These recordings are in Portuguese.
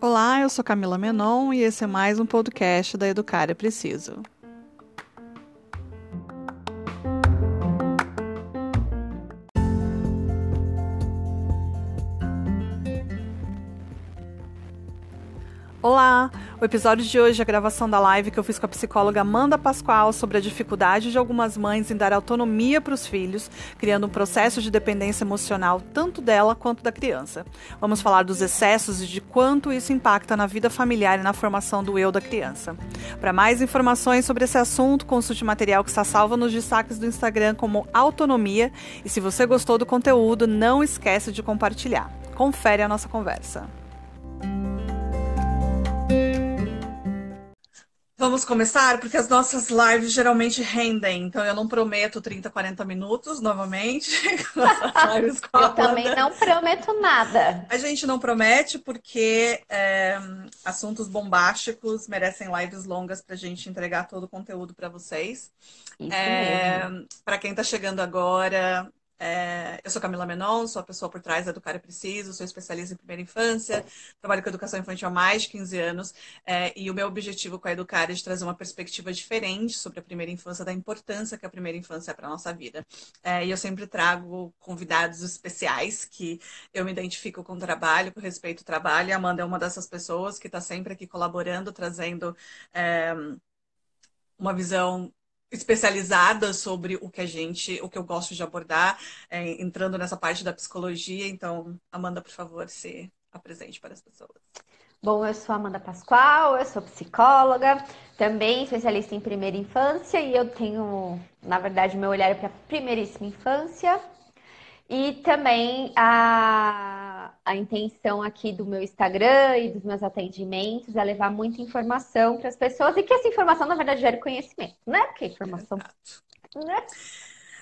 Olá, eu sou Camila Menon e esse é mais um podcast da Educar é Preciso. O episódio de hoje é a gravação da live que eu fiz com a psicóloga Amanda Pascoal sobre a dificuldade de algumas mães em dar autonomia para os filhos, criando um processo de dependência emocional tanto dela quanto da criança. Vamos falar dos excessos e de quanto isso impacta na vida familiar e na formação do eu da criança. Para mais informações sobre esse assunto, consulte o material que está salvo nos destaques do Instagram como Autonomia e se você gostou do conteúdo, não esquece de compartilhar. Confere a nossa conversa. Vamos começar, porque as nossas lives geralmente rendem, então eu não prometo 30, 40 minutos novamente. eu também não prometo nada. A gente não promete porque é, assuntos bombásticos merecem lives longas para a gente entregar todo o conteúdo para vocês. É, para quem está chegando agora, é, eu sou Camila Menon, sou a pessoa por trás da Educar é Preciso, sou especialista em primeira infância, trabalho com educação infantil há mais de 15 anos é, e o meu objetivo com a Educar é de trazer uma perspectiva diferente sobre a primeira infância, da importância que a primeira infância é para a nossa vida. É, e eu sempre trago convidados especiais que eu me identifico com o trabalho, com respeito ao trabalho. A Amanda é uma dessas pessoas que está sempre aqui colaborando, trazendo é, uma visão especializada sobre o que a gente, o que eu gosto de abordar, é, entrando nessa parte da psicologia. Então, Amanda, por favor, se apresente para as pessoas. Bom, eu sou Amanda Pascoal, eu sou psicóloga, também especialista em primeira infância e eu tenho, na verdade, meu olhar é para primeiríssima infância. E também a, a intenção aqui do meu Instagram e dos meus atendimentos é levar muita informação para as pessoas e que essa informação, na verdade, gere conhecimento, né? Porque informação. Né?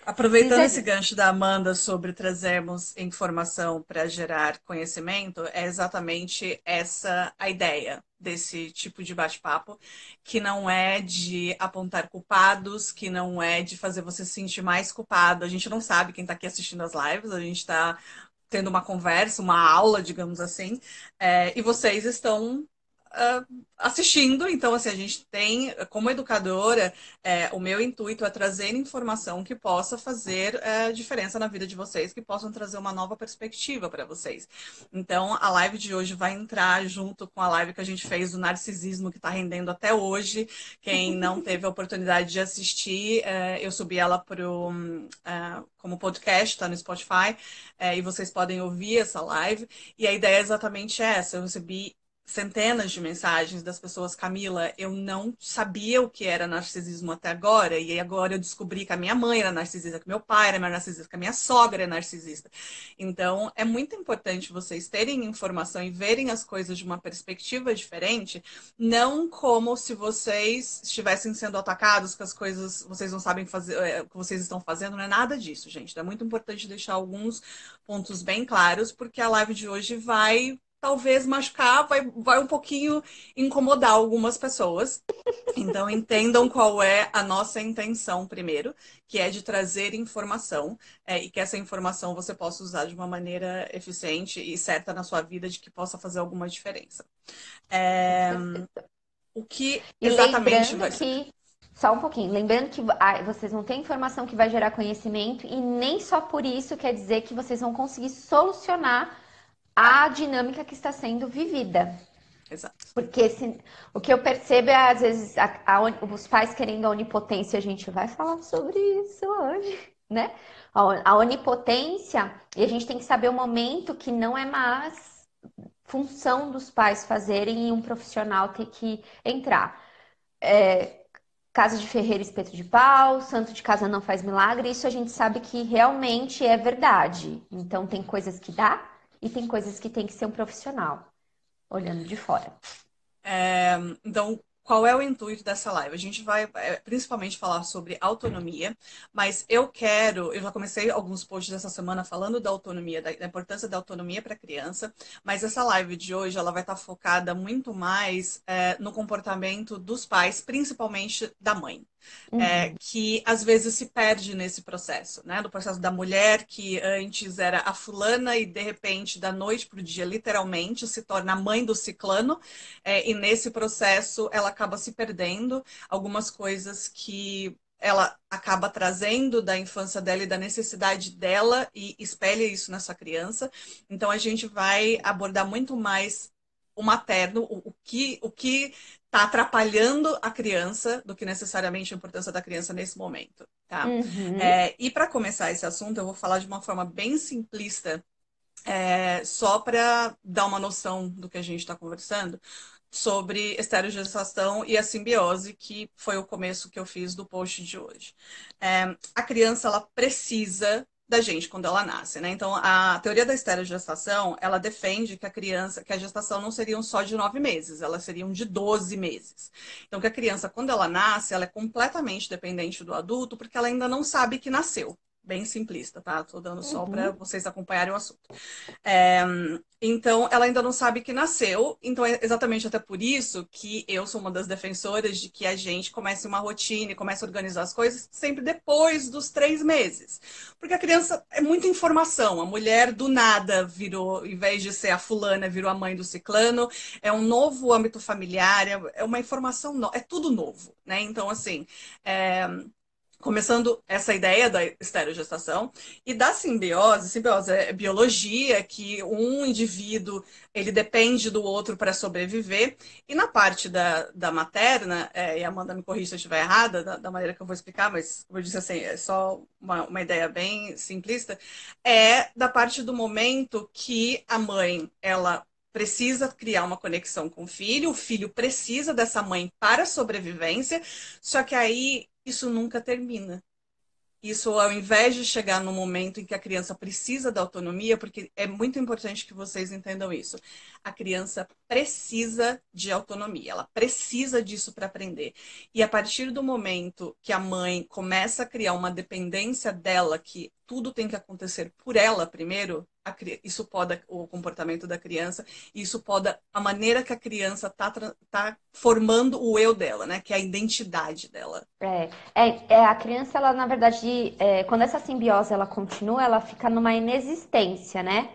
Aproveitando esse gancho da Amanda sobre trazermos informação para gerar conhecimento, é exatamente essa a ideia desse tipo de bate-papo, que não é de apontar culpados, que não é de fazer você se sentir mais culpado. A gente não sabe quem está aqui assistindo as lives, a gente está tendo uma conversa, uma aula, digamos assim, é, e vocês estão uh, assistindo. Então, assim, a gente tem, como educadora, é, o meu intuito é trazer informação que possa fazer é, diferença na vida de vocês, que possam trazer uma nova perspectiva para vocês. Então, a live de hoje vai entrar junto com a live que a gente fez do narcisismo, que está rendendo até hoje. Quem não teve a oportunidade de assistir, é, eu subi ela pro, é, como podcast, está no Spotify, é, e vocês podem ouvir essa live. E a ideia é exatamente essa. Eu recebi centenas de mensagens das pessoas, Camila, eu não sabia o que era narcisismo até agora, e agora eu descobri que a minha mãe era narcisista, que meu pai era narcisista, que a minha sogra é narcisista. Então, é muito importante vocês terem informação e verem as coisas de uma perspectiva diferente, não como se vocês estivessem sendo atacados, que as coisas vocês não sabem fazer, o que vocês estão fazendo, não é nada disso, gente. É muito importante deixar alguns pontos bem claros, porque a live de hoje vai talvez machucar, vai, vai um pouquinho incomodar algumas pessoas. Então, entendam qual é a nossa intenção primeiro, que é de trazer informação é, e que essa informação você possa usar de uma maneira eficiente e certa na sua vida, de que possa fazer alguma diferença. É, o que exatamente vai ser. Que... Só um pouquinho. Lembrando que ah, vocês vão ter informação que vai gerar conhecimento e nem só por isso quer dizer que vocês vão conseguir solucionar a dinâmica que está sendo vivida. Exato. Porque se, o que eu percebo é, às vezes, a, a, os pais querendo a onipotência, a gente vai falar sobre isso hoje, né? A, a onipotência, e a gente tem que saber o momento que não é mais função dos pais fazerem e um profissional ter que entrar. É, casa de ferreiro, espeto de pau, santo de casa não faz milagre, isso a gente sabe que realmente é verdade. Então, tem coisas que dá e tem coisas que tem que ser um profissional, olhando de fora. É, então, qual é o intuito dessa live? A gente vai é, principalmente falar sobre autonomia, mas eu quero, eu já comecei alguns posts dessa semana falando da autonomia, da, importância da autonomia para a criança, mas essa live de hoje ela vai estar focada muito mais é, no comportamento dos pais, principalmente da mãe. Uhum. é, que às vezes se perde nesse processo, né? Do processo da mulher que antes era a fulana e de repente, da noite para o dia, literalmente, se torna a mãe do ciclano, é, e nesse processo ela acaba se perdendo algumas coisas que ela acaba trazendo da infância dela e da necessidade dela e espelha isso nessa criança. Então a gente vai abordar muito mais o materno, o, o que o que está atrapalhando a criança do que necessariamente a importância da criança nesse momento, tá? Uhum. É, e para começar esse assunto, eu vou falar de uma forma bem simplista, é, só para dar uma noção do que a gente está conversando sobre esterogestação e a simbiose, que foi o começo que eu fiz do post de hoje. É, a criança ela precisa da gente quando ela nasce, né? Então, a teoria da esterogestação, ela defende que a criança, que a gestação não seriam só de nove meses, elas seriam de 12 meses. Então, que a criança, quando ela nasce, ela é completamente dependente do adulto, porque ela ainda não sabe que nasceu bem simplista, tá? Tô dando só uhum. para vocês acompanharem o assunto. É, então, ela ainda não sabe que nasceu, então é exatamente até por isso que eu sou uma das defensoras de que a gente comece uma rotina e comece a organizar as coisas sempre depois dos três meses. Porque a criança é muita informação. A mulher do nada virou, em vez de ser a fulana, virou a mãe do ciclano. É um novo âmbito familiar, é, é uma informação, no... é tudo novo, né? Então, assim, é começando essa ideia da esterogestação e da simbiose. Simbiose é biologia, que um indivíduo ele depende do outro para sobreviver. E na parte da, da materna, é, e Amanda me corrija se eu estiver errada da, da, maneira que eu vou explicar, mas como eu disse assim, é só uma, uma ideia bem simplista, é da parte do momento que a mãe ela precisa criar uma conexão com o filho, o filho precisa dessa mãe para sobrevivência, só que aí isso nunca termina. Isso ao invés de chegar no momento em que a criança precisa da autonomia, porque é muito importante que vocês entendam isso. A criança precisa de autonomia, ela precisa disso para aprender. E a partir do momento que a mãe começa a criar uma dependência dela, que tudo tem que acontecer por ela primeiro, isso poda o comportamento da criança, isso poda a maneira que a criança está tá formando o eu dela, né? Que é a identidade dela. É, é, é a criança, ela na verdade, é, quando essa simbiose ela continua, ela fica numa inexistência, né?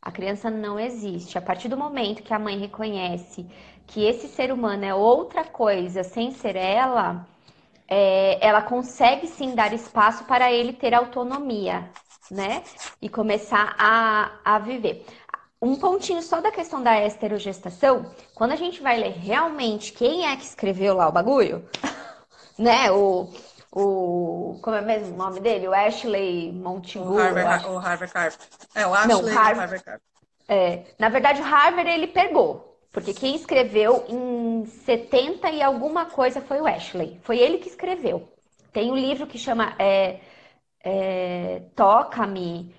A criança não existe. A partir do momento que a mãe reconhece que esse ser humano é outra coisa sem ser ela, é, ela consegue sim dar espaço para ele ter autonomia, né? E começar a, a viver. Um pontinho só da questão da esterogestação, quando a gente vai ler realmente quem é que escreveu lá o bagulho, né? O, o como é mesmo o nome dele? O Ashley Montagu. O Harvard, o Harvard Carp. É, o Ashley Não, Harvard, Harvard Carp. É, na verdade, o Harvard ele pegou, porque quem escreveu em 70 e alguma coisa foi o Ashley. Foi ele que escreveu. Tem um livro que chama é, é, Toca-me.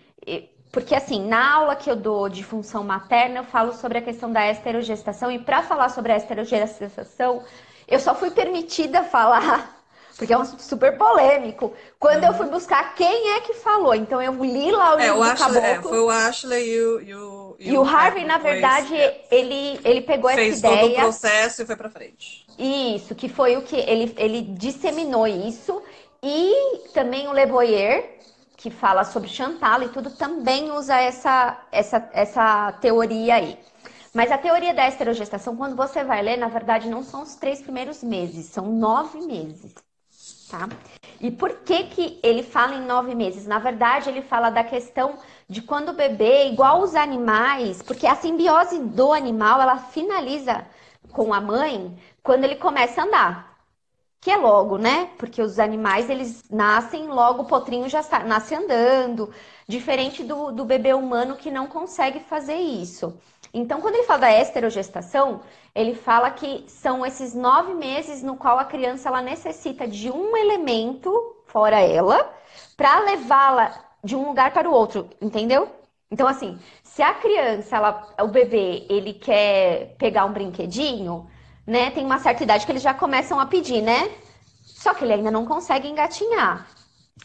Porque, assim, na aula que eu dou de função materna, eu falo sobre a questão da esterogestação. E para falar sobre a esterogestação, eu só fui permitida falar porque é um super polêmico. Quando uhum. eu fui buscar quem é que falou, então eu li lá o é, livro o Ashley, é, foi o Ashley e o, e o, e e o Harvey, na verdade, ele, ele pegou Fez essa ideia... Fez todo o processo e foi para frente. Isso, que foi o que ele, ele disseminou isso. E também o Le Boyer, que fala sobre Chantal e tudo, também usa essa, essa, essa teoria aí. Mas a teoria da esterogestação, quando você vai ler, na verdade, não são os três primeiros meses, são nove meses tá? E por que que ele fala em nove meses? Na verdade, ele fala da questão de quando o bebê, igual os animais, porque a simbiose do animal, ela finaliza com a mãe quando ele começa a andar. Que é logo, né? Porque os animais, eles nascem, logo o potrinho já nasce andando, diferente do, do bebê humano que não consegue fazer isso. Então, quando ele fala da esterogestação, ele fala que são esses nove meses no qual a criança ela necessita de um elemento, fora ela, para levá-la de um lugar para o outro, entendeu? Então, assim, se a criança, ela, o bebê, ele quer pegar um brinquedinho, né? Tem uma certa idade que eles já começam a pedir, né? Só que ele ainda não consegue engatinhar.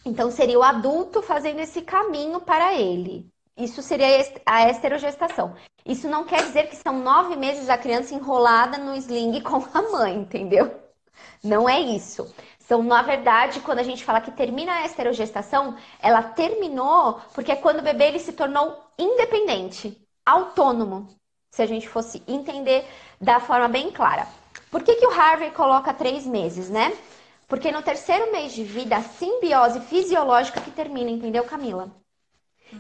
Então, seria o adulto fazendo esse caminho para ele. Isso seria a esterogestação. Isso não quer dizer que são nove meses a criança enrolada no sling com a mãe, entendeu? Não é isso. Então, na verdade, quando a gente fala que termina a esterogestação, ela terminou porque é quando o bebê ele se tornou independente, autônomo, se a gente fosse entender da forma bem clara. Por que, que o Harvey coloca três meses, né? Porque no terceiro mês de vida, a simbiose fisiológica que termina, entendeu, Camila?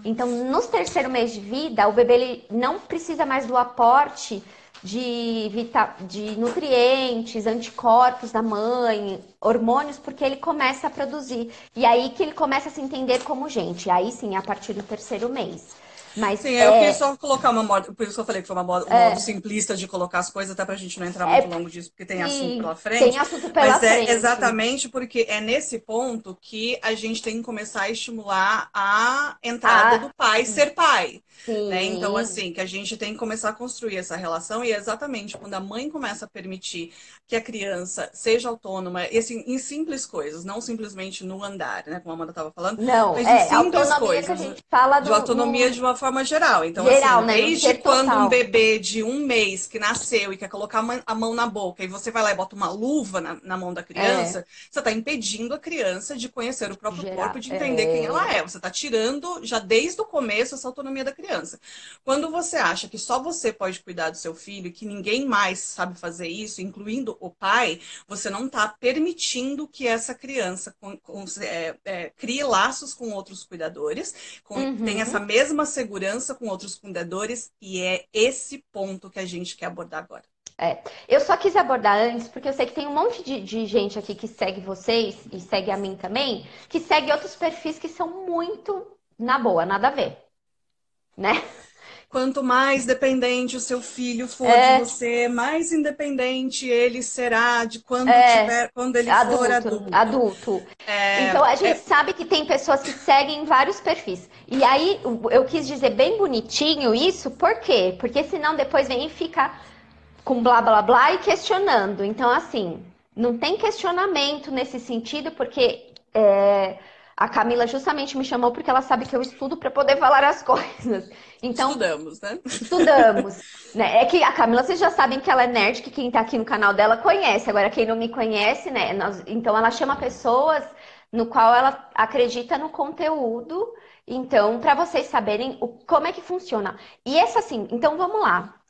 Então, no terceiro mês de vida, o bebê ele não precisa mais do aporte de, vita... de nutrientes, anticorpos da mãe, hormônios, porque ele começa a produzir. E aí que ele começa a se entender como gente. Aí sim, a partir do terceiro mês. Mas Sim, é... eu queria só colocar uma moda, por isso que eu falei que foi uma moda, um é... modo simplista de colocar as coisas, até pra gente não entrar muito é... longo disso, porque tem assunto pela frente. Tem assunto pela mas frente. é exatamente porque é nesse ponto que a gente tem que começar a estimular a entrada ah, do pai ser pai. Né? Então, assim, que a gente tem que começar a construir essa relação, e é exatamente quando a mãe começa a permitir que a criança seja autônoma, e assim, em simples coisas, não simplesmente no andar, né? Como a Amanda estava falando. Não, mas é, em simples coisas. Que a gente fala do, de autonomia de uma forma geral. Então, geral, assim, né? desde quando total. um bebê de um mês que nasceu e quer colocar a mão na boca, e você vai lá e bota uma luva na, na mão da criança, é. você está impedindo a criança de conhecer o próprio geral, corpo, de entender é. quem ela é. Você está tirando, já desde o começo, essa autonomia da criança. Quando você acha que só você pode cuidar do seu filho e que ninguém mais sabe fazer isso, incluindo o pai, você não está permitindo que essa criança com, com, é, é, crie laços com outros cuidadores, com, uhum. tenha essa mesma segurança com outros cuidadores, e é esse ponto que a gente quer abordar agora. É, eu só quis abordar antes, porque eu sei que tem um monte de, de, gente aqui que segue vocês e segue a mim também, que segue outros perfis que são muito na boa, nada a ver né? Quanto mais dependente o seu filho for é... de você, mais independente ele será de quando, é... tiver, quando ele adulto, for adulto. Adulto. É... Então a gente é sabe que tem pessoas que seguem vários perfis. E aí eu quis dizer bem bonitinho isso, por quê? Porque senão depois vem e fica com blá blá blá e questionando. Então, assim, não tem questionamento nesse sentido, porque é, a Camila justamente me chamou porque ela sabe que eu estudo para poder falar as coisas. Então, estudamos, né? Estudamos. né? É que a Camila, vocês já sabem que ela é nerd, que quem está aqui no canal dela conhece. Agora, quem não me conhece, né? Nós, então, ela chama pessoas no qual ela acredita no conteúdo. Então, para vocês saberem o, como é que funciona. E essa, assim, então vamos lá.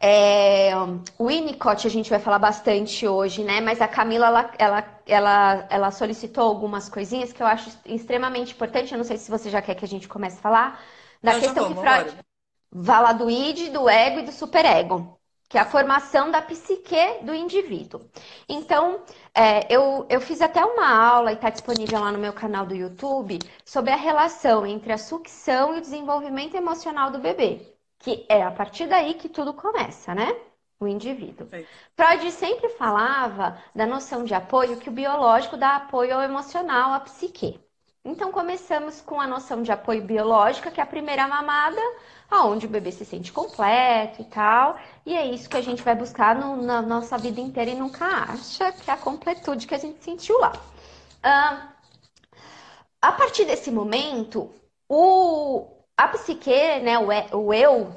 É, o Winnicott a gente vai falar bastante hoje, né? Mas a Camila, ela, ela, ela, ela solicitou algumas coisinhas que eu acho extremamente importante. Eu não sei se você já quer que a gente comece a falar. Da eu questão que Freud fala do id, do ego e do superego. Que é a formação da psique do indivíduo. Então, é, eu, eu fiz até uma aula e está disponível lá no meu canal do YouTube sobre a relação entre a sucção e o desenvolvimento emocional do bebê que é a partir daí que tudo começa, né? O indivíduo. Sim. Freud sempre falava da noção de apoio que o biológico dá apoio ao emocional, à psique. Então começamos com a noção de apoio biológico, que é a primeira mamada, aonde o bebê se sente completo e tal. E é isso que a gente vai buscar no, na nossa vida inteira e nunca acha que é a completude que a gente sentiu lá. Ah, a partir desse momento, o, a psique, né, o eu,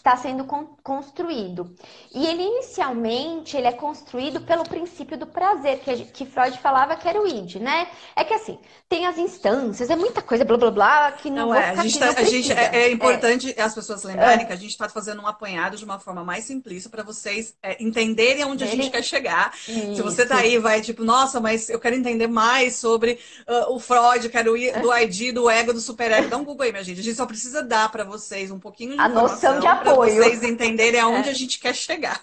está sendo construído. E ele inicialmente ele é construído pelo princípio do prazer, que, que Freud falava que era o id, né? É que assim, tem as instâncias, é muita coisa, blá blá blá, que não, não é. A gente, tá, a gente é, é, importante é. as pessoas lembrarem é. que a gente está fazendo um apanhado de uma forma mais simplista para vocês é, entenderem onde a gente quer chegar. Isso. Se você tá aí vai tipo, nossa, mas eu quero entender mais sobre uh, o Freud, quero ir do ID, do ego, do superego. Dá um Google aí, minha gente. A gente só precisa dar para vocês um pouquinho de a noção de apoio para vocês entenderem aonde é. a gente quer chegar.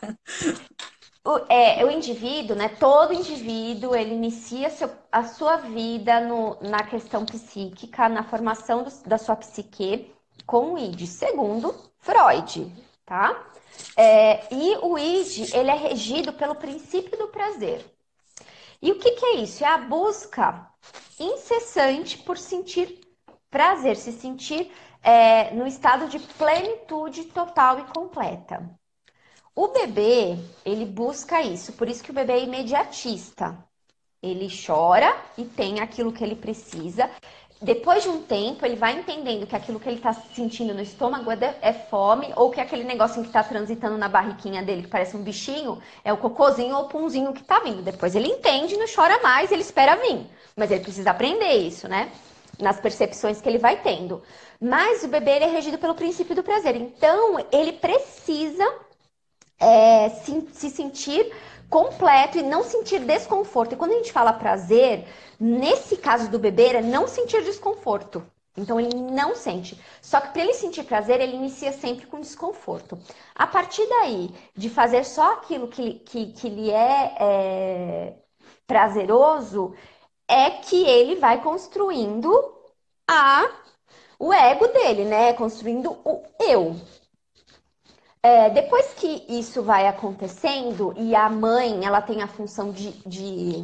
O, é, o indivíduo, né? Todo indivíduo, ele inicia seu, a sua vida no, na questão psíquica, na formação do, da sua psique com o id, segundo Freud, tá? É, e o id, ele é regido pelo princípio do prazer. E o que, que é isso? É a busca incessante por sentir prazer, se sentir é, no estado de plenitude total e completa. O bebê, ele busca isso, por isso que o bebê é imediatista. Ele chora e tem aquilo que ele precisa. depois de um tempo, ele vai entendendo que aquilo que ele está sentindo no estômago é, é, fome, ou que aquele negocinho que está transitando na barriquinha dele, que parece um bichinho, é o cocôzinho ou o punzinho que está vindo. Depois ele entende, não chora mais, ele espera vir. Mas ele precisa aprender isso, né? Nas percepções que ele vai tendo. Mas o bebê é regido pelo princípio do prazer. Então, ele precisa é, se, se sentir completo e não sentir desconforto. E quando a gente fala prazer, nesse caso do bebê, é não sentir desconforto. Então ele não sente. Só que para ele sentir prazer, ele inicia sempre com desconforto. A partir daí, de fazer só aquilo que, que, que lhe é, é prazeroso, é que ele vai construindo a o ego dele, né? Construindo o eu. É, depois que isso vai acontecendo e a mãe ela tem a função de, de,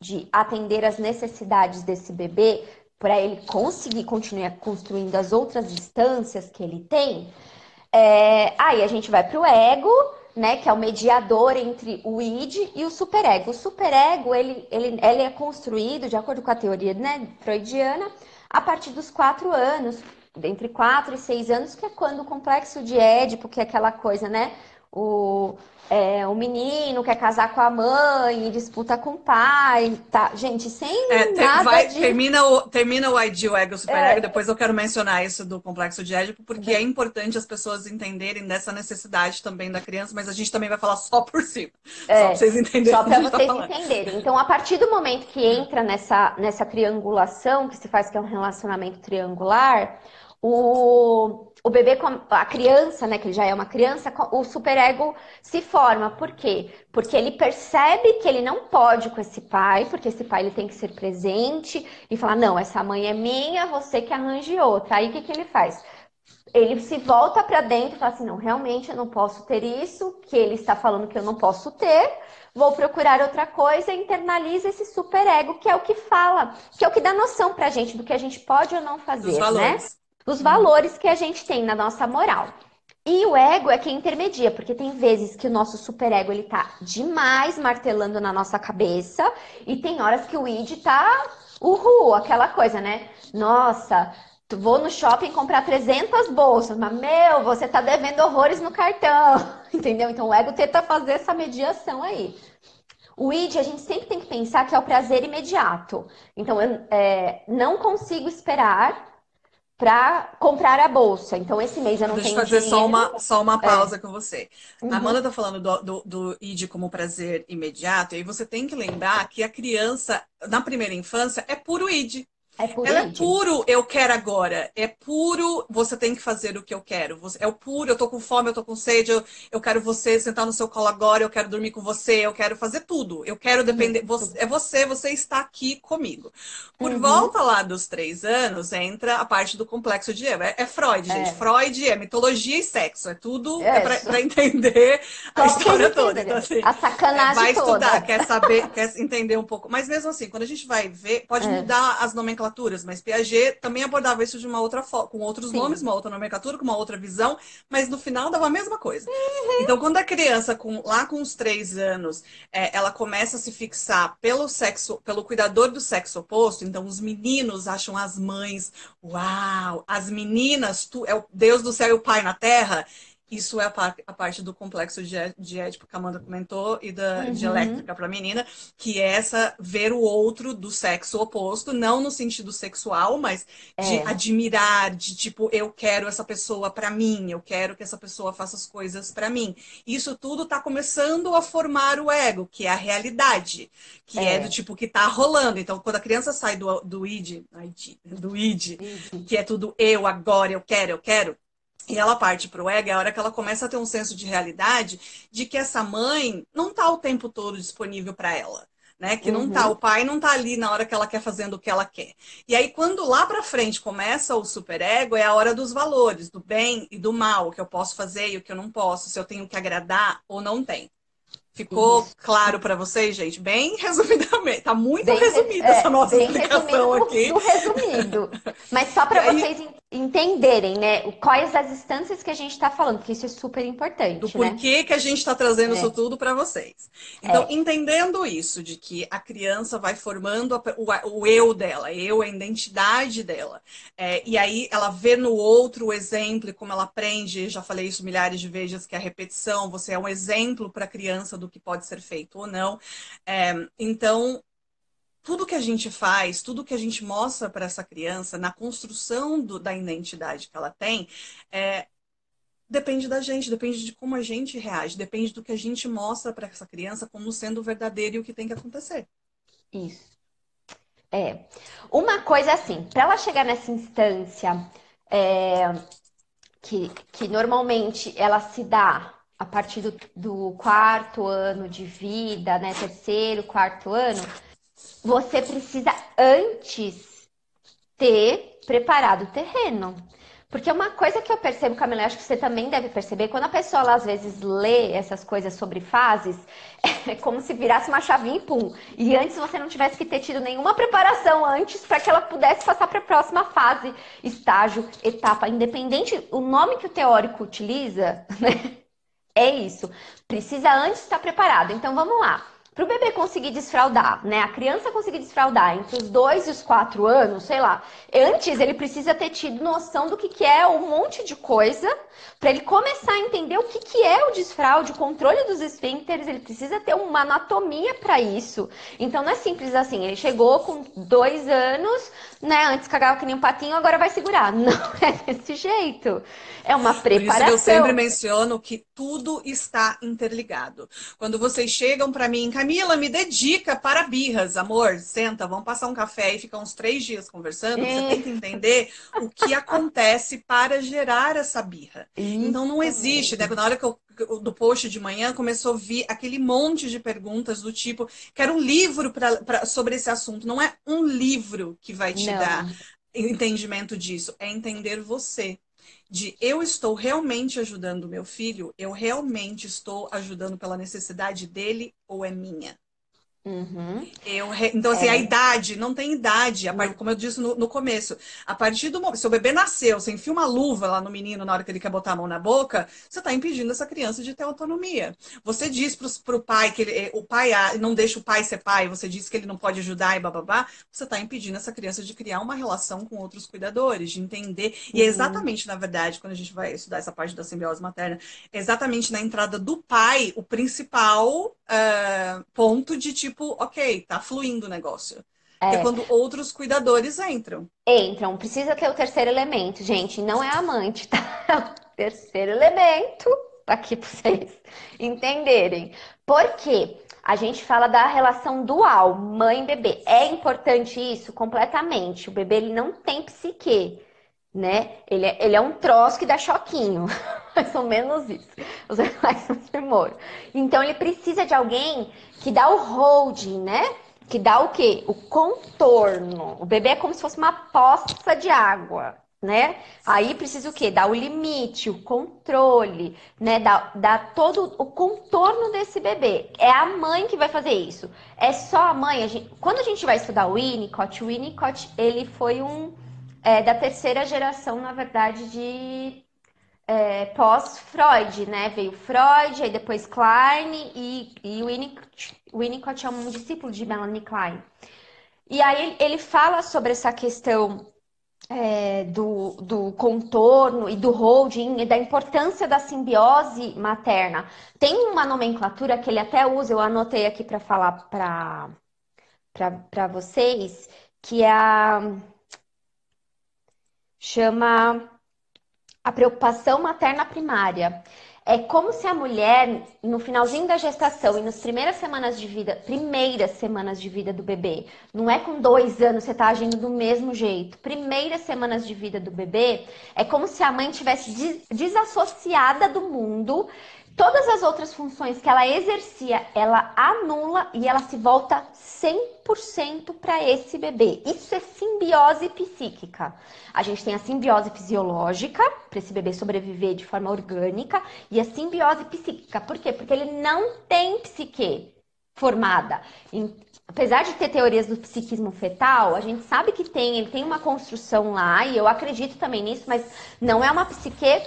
de atender as necessidades desse bebê para ele conseguir continuar construindo as outras instâncias que ele tem, é, aí a gente vai para o ego, né, que é o mediador entre o id e o superego. O superego ele, ele, ele é construído, de acordo com a teoria né, freudiana, a partir dos quatro anos, entre 4 e 6 anos, que é quando o complexo de Édipo, que é aquela coisa, né? O, é, o menino quer casar com a mãe disputa com o pai, tá? Gente, sem é, nada vai, de... Termina o, termina o ID, o ego, o superego, é. depois eu quero mencionar isso do complexo de Édipo, porque uhum. é importante as pessoas entenderem dessa necessidade também da criança, mas a gente também vai falar só por cima, é, só pra vocês entenderem. Só pra vocês tá entenderem. Então, a partir do momento que entra nessa, nessa triangulação, que se faz que é um relacionamento triangular, o, o bebê, a criança, né, que ele já é uma criança, o superego se forma. Por quê? Porque ele percebe que ele não pode com esse pai, porque esse pai ele tem que ser presente e falar: não, essa mãe é minha, você que arranje outra. Aí o que, que ele faz? Ele se volta para dentro e fala assim: não, realmente eu não posso ter isso, que ele está falando que eu não posso ter, vou procurar outra coisa, e internaliza esse superego, que é o que fala, que é o que dá noção pra gente do que a gente pode ou não fazer, né? Dos valores que a gente tem na nossa moral. E o ego é quem intermedia, porque tem vezes que o nosso superego ele tá demais martelando na nossa cabeça e tem horas que o id tá uhul, aquela coisa, né? Nossa, vou no shopping comprar 300 bolsas, mas meu, você tá devendo horrores no cartão, entendeu? Então o ego tenta fazer essa mediação aí. O id, a gente sempre tem que pensar que é o prazer imediato. Então, eu é, não consigo esperar para comprar a bolsa. Então, esse mês eu não Deixa tenho fazer dinheiro. só uma, só uma é. pausa é. com você. Uhum. A Amanda tá falando do, do, do ID como prazer imediato, e aí você tem que lembrar que a criança, na primeira infância, é puro ID. É puro Ela é puro eu quero agora. É puro você tem que fazer o que eu quero. É o puro, eu tô com fome, eu tô com sede, eu, eu quero você sentar no seu colo agora, eu quero dormir com você, eu quero fazer tudo. Eu quero depender. Você, é você, você está aqui comigo. Por uhum. volta lá dos três anos, entra a parte do complexo de Eva. É, é Freud, gente. É. Freud é mitologia e sexo. É tudo é, é para entender a história toda. Então, assim, a sacanagem vai toda. estudar, quer saber, quer entender um pouco. Mas mesmo assim, quando a gente vai ver, pode é. mudar as nomenclaturas nomenclaturas, mas Piaget também abordava isso de uma outra forma, com outros Sim. nomes, uma outra nomenclatura, com uma outra visão, mas no final dava a mesma coisa. Uhum. Então, quando a criança, com, lá com os três anos, é, ela começa a se fixar pelo sexo, pelo cuidador do sexo oposto, então os meninos acham as mães, uau, as meninas, tu é o Deus do céu e o Pai na terra. Isso é a, par a parte do complexo de, de Édipo que a Amanda comentou e da uhum. dialéctica para a menina, que é essa ver o outro do sexo oposto, não no sentido sexual, mas de é. admirar, de tipo, eu quero essa pessoa para mim, eu quero que essa pessoa faça as coisas para mim. Isso tudo está começando a formar o ego, que é a realidade, que é, é do tipo que está rolando. Então, quando a criança sai do, do id, do id, que é tudo eu, agora, eu quero, eu quero, e ela parte para o ego, é a hora que ela começa a ter um senso de realidade de que essa mãe não está o tempo todo disponível para ela. Né? Que não tá, uhum. o pai não tá ali na hora que ela quer fazendo o que ela quer. E aí, quando lá para frente começa o superego, é a hora dos valores, do bem e do mal, o que eu posso fazer e o que eu não posso, se eu tenho que agradar ou não tenho. Ficou Isso. claro para vocês, gente? Bem resumidamente. Tá muito bem, resumida é, essa nossa explicação aqui. Do resumido. Mas só para vocês entenderem, né, quais as instâncias que a gente está falando, porque isso é super importante. Do né? porquê que a gente está trazendo é. isso tudo para vocês. Então, é. entendendo isso, de que a criança vai formando a, o, o, eu dela, eu, a identidade dela. É, e aí ela vê no outro o exemplo, como ela aprende, já falei isso milhares de vezes, que a repetição, você é um exemplo para a criança do que pode ser feito ou não. É, então, tudo que a gente faz, tudo que a gente mostra para essa criança na construção do, da identidade que ela tem, é, depende da gente, depende de como a gente reage, depende do que a gente mostra para essa criança como sendo verdadeiro e o que tem que acontecer. Isso. É. Uma coisa assim, para ela chegar nessa instância é, que, que normalmente ela se dá a partir do, do quarto ano de vida, né? Terceiro, quarto ano você precisa antes ter preparado o terreno. Porque uma coisa que eu percebo, Camila, acho que você também deve perceber, quando a pessoa ela, às vezes lê essas coisas sobre fases, é como se virasse uma chavinha e pum. E antes você não tivesse que ter tido nenhuma preparação antes para que ela pudesse passar para a próxima fase, estágio, etapa, independente, o nome que o teórico utiliza, né? É isso. Precisa antes estar preparado. Então vamos lá. Para o bebê conseguir desfraudar, né? A criança conseguir desfraudar entre os dois e os quatro anos, sei lá. Antes ele precisa ter tido noção do que, que é um monte de coisa para ele começar a entender o que, que é o desfraude, o controle dos esfíncteres. Ele precisa ter uma anatomia para isso. Então não é simples assim. Ele chegou com dois anos, né? Antes cagava que nem um patinho, agora vai segurar. Não é desse jeito. É uma preparação. Por isso eu sempre menciono que tudo está interligado. Quando vocês chegam para mim, Camila, me dedica para birras, amor, senta, vamos passar um café e ficar uns três dias conversando. É. Você tem que entender o que acontece para gerar essa birra. Isso. Então não existe, né? Na hora que eu do post de manhã começou a vir aquele monte de perguntas do tipo, quero um livro pra, pra, sobre esse assunto. Não é um livro que vai te Não. dar entendimento disso, é entender você. De eu estou realmente ajudando meu filho, eu realmente estou ajudando pela necessidade dele ou é minha? Uhum. Eu, então, assim, é. a idade, não tem idade, part, como eu disse no, no, começo. A partir do momento, se o bebê nasceu, você enfia uma luva lá no menino na hora que ele quer botar a mão na boca, você está impedindo essa criança de ter autonomia. Você diz para o pai que ele, eh, o pai não deixa o pai ser pai, você diz que ele não pode ajudar e bababá, você está impedindo essa criança de criar uma relação com outros cuidadores, de entender. Uhum. E é uhum. exatamente, na verdade, quando a gente vai estudar essa parte da simbiose materna, é exatamente na entrada do pai o principal uh, ponto de tipo tipo, ok, tá fluindo o negócio. É. é quando outros cuidadores entram. Entram. Precisa ter o terceiro elemento, gente. Não é amante, tá? O terceiro elemento aqui para vocês entenderem. Por quê? A gente fala da relação dual, mãe-bebê. É importante isso completamente. O bebê ele não tem psique, né? Ele é, ele é um troço que dá choquinho. Mais ou menos isso. Os mais tremor. Então ele precisa de alguém que dá o holding, né? Que dá o quê? O contorno. O bebê é como se fosse uma poça de água, né? Aí precisa o quê? Dar o limite, o controle, né? Dar, dar todo o contorno desse bebê. É a mãe que vai fazer isso. É só a mãe. A gente, quando a gente vai estudar o Winnicott, o Winnicott, ele foi um... É, da terceira geração, na verdade, de é, pós-Freud, né? Veio Freud, aí depois Klein e, e Winnicott, Winnicott é um discípulo de Melanie Klein. E aí ele fala sobre essa questão é, do, do contorno e do holding e da importância da simbiose materna. Tem uma nomenclatura que ele até usa, eu anotei aqui para falar para vocês, que é a. chama a preocupação materna primária. É como se a mulher, no finalzinho da gestação e nas primeiras semanas de vida, primeiras semanas de vida do bebê, não é com dois anos você está agindo do mesmo jeito. Primeiras semanas de vida do bebê, é como se a mãe tivesse desassociada do mundo todas as outras funções que ela exercia, ela anula e ela se volta 100% para esse bebê. Isso é simbiose psíquica. A gente tem a simbiose fisiológica, para esse bebê sobreviver de forma orgânica, e a simbiose psíquica. Por quê? Porque ele não tem psique formada. apesar de ter teorias do psiquismo fetal, a gente sabe que tem, ele tem uma construção lá, e eu acredito também nisso, mas não é uma psique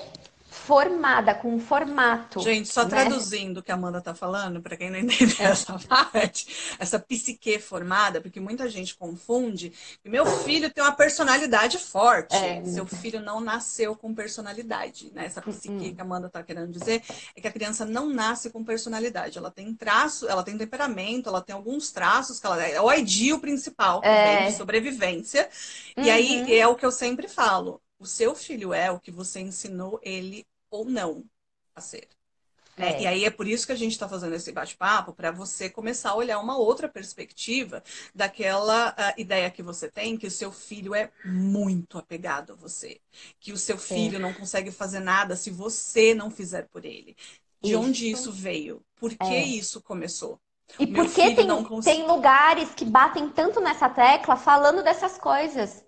formada, com um formato. Gente, só né? traduzindo o que a Amanda tá falando, para quem não entendeu essa parte, essa psique formada, porque muita gente confunde. Meu filho tem uma personalidade forte. É. Seu filho não nasceu com personalidade, né? Essa psique uhum. que a Amanda tá querendo dizer é que a criança não nasce com personalidade. Ela tem traço, ela tem temperamento, ela tem alguns traços que ela é o ideal principal é. de sobrevivência. Uhum. E aí uhum. é o que eu sempre falo. O seu filho é o que você ensinou ele ou não a ser. Né? É. E aí é por isso que a gente está fazendo esse bate-papo, para você começar a olhar uma outra perspectiva daquela uh, ideia que você tem, que o seu filho é muito apegado a você. Que o seu filho não consegue fazer nada se você não fizer por ele. De isso. onde isso veio? Por que é. isso começou? E por que tem, tem lugares que batem tanto nessa tecla falando dessas coisas?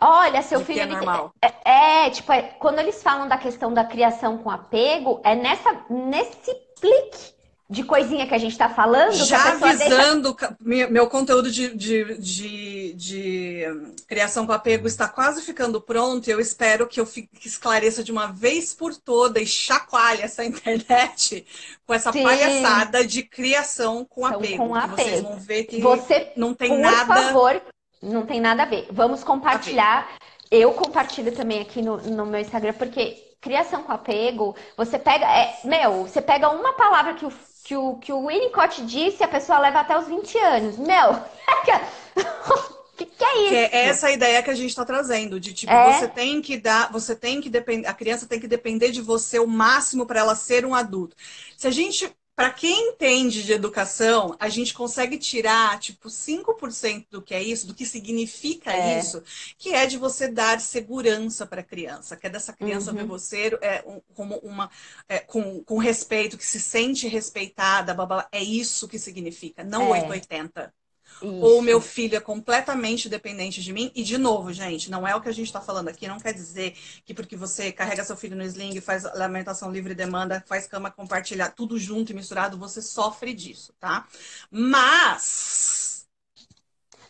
Olha, seu filho. É, normal. É, é, tipo, é, quando eles falam da questão da criação com apego, é nessa, nesse plique de coisinha que a gente tá falando. Já avisando, deixa... meu conteúdo de, de, de, de, criação com apego está quase ficando pronto. Eu espero que eu fique, esclareça de uma vez por toda e chacoalhe essa internet com essa Sim. palhaçada de criação com então, apego. Com apego. Vocês vão ver que Você, não tem por nada. Por favor, não tem nada a ver. Vamos compartilhar. Eu compartilho também aqui no, no meu Instagram, porque criação com apego, você pega. É, meu, você pega uma palavra que o, que o, que o Winnicott disse a pessoa leva até os 20 anos. Meu, que, que é isso? Que é essa ideia que a gente está trazendo, de tipo, é? você tem que dar, você tem que depender, a criança tem que depender de você o máximo para ela ser um adulto. Se a gente para quem entende de educação, a gente consegue tirar, tipo, 5% do que é isso, do que significa é. isso, que é de você dar segurança para a criança, que é dessa criança uhum. ver você é, um, como uma, é, com, com respeito, que se sente respeitada, blá, blá, é isso que significa, não é. 880. Isso. Ou meu filho é completamente dependente de mim. E, de novo, gente, não é o que a gente está falando aqui. Não quer dizer que porque você carrega seu filho no sling, faz alimentação livre demanda, faz cama compartilhar, tudo junto e misturado, você sofre disso, tá? Mas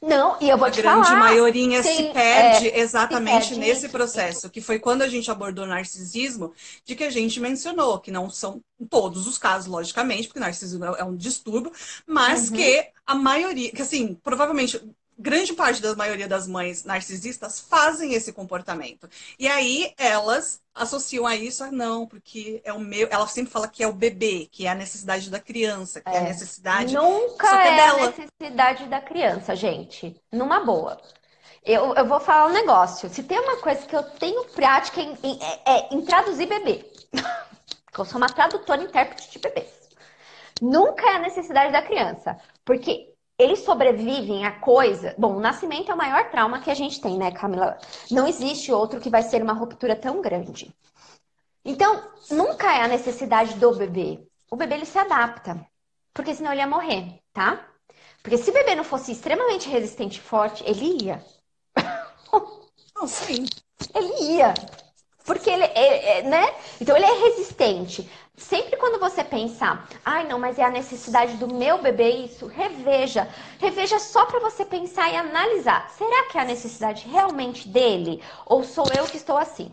não, e eu vou a te grande falar. maioria se perde é, exatamente se perde nesse processo, que foi quando a gente abordou narcisismo, de que a gente mencionou, que não são todos os casos, logicamente, porque narcisismo é um distúrbio, mas uhum. que a maioria, que assim, provavelmente grande parte da maioria das mães narcisistas fazem esse comportamento. E aí elas associam a isso, ah, não, porque é o meu. Ela sempre fala que é o bebê, que é a necessidade da criança, que é, é a necessidade. Nunca é, é dela. a necessidade da criança, gente. Numa boa. Eu, eu vou falar um negócio. Se tem uma coisa que eu tenho prática em, em, é, é em traduzir bebê. eu sou uma tradutora e intérprete de bebês. Nunca é a necessidade da criança. Porque eles sobrevivem a coisa. Bom, o nascimento é o maior trauma que a gente tem, né, Camila? Não existe outro que vai ser uma ruptura tão grande. Então, nunca é a necessidade do bebê. O bebê ele se adapta, porque senão ele ia morrer, tá? Porque se o bebê não fosse extremamente resistente e forte, ele ia. Não, sim. Ele ia. Porque ele é, é, né? Então ele é resistente. Sempre quando você pensar, ai não, mas é a necessidade do meu bebê isso, reveja. Reveja só para você pensar e analisar. Será que é a necessidade realmente dele? Ou sou eu que estou assim?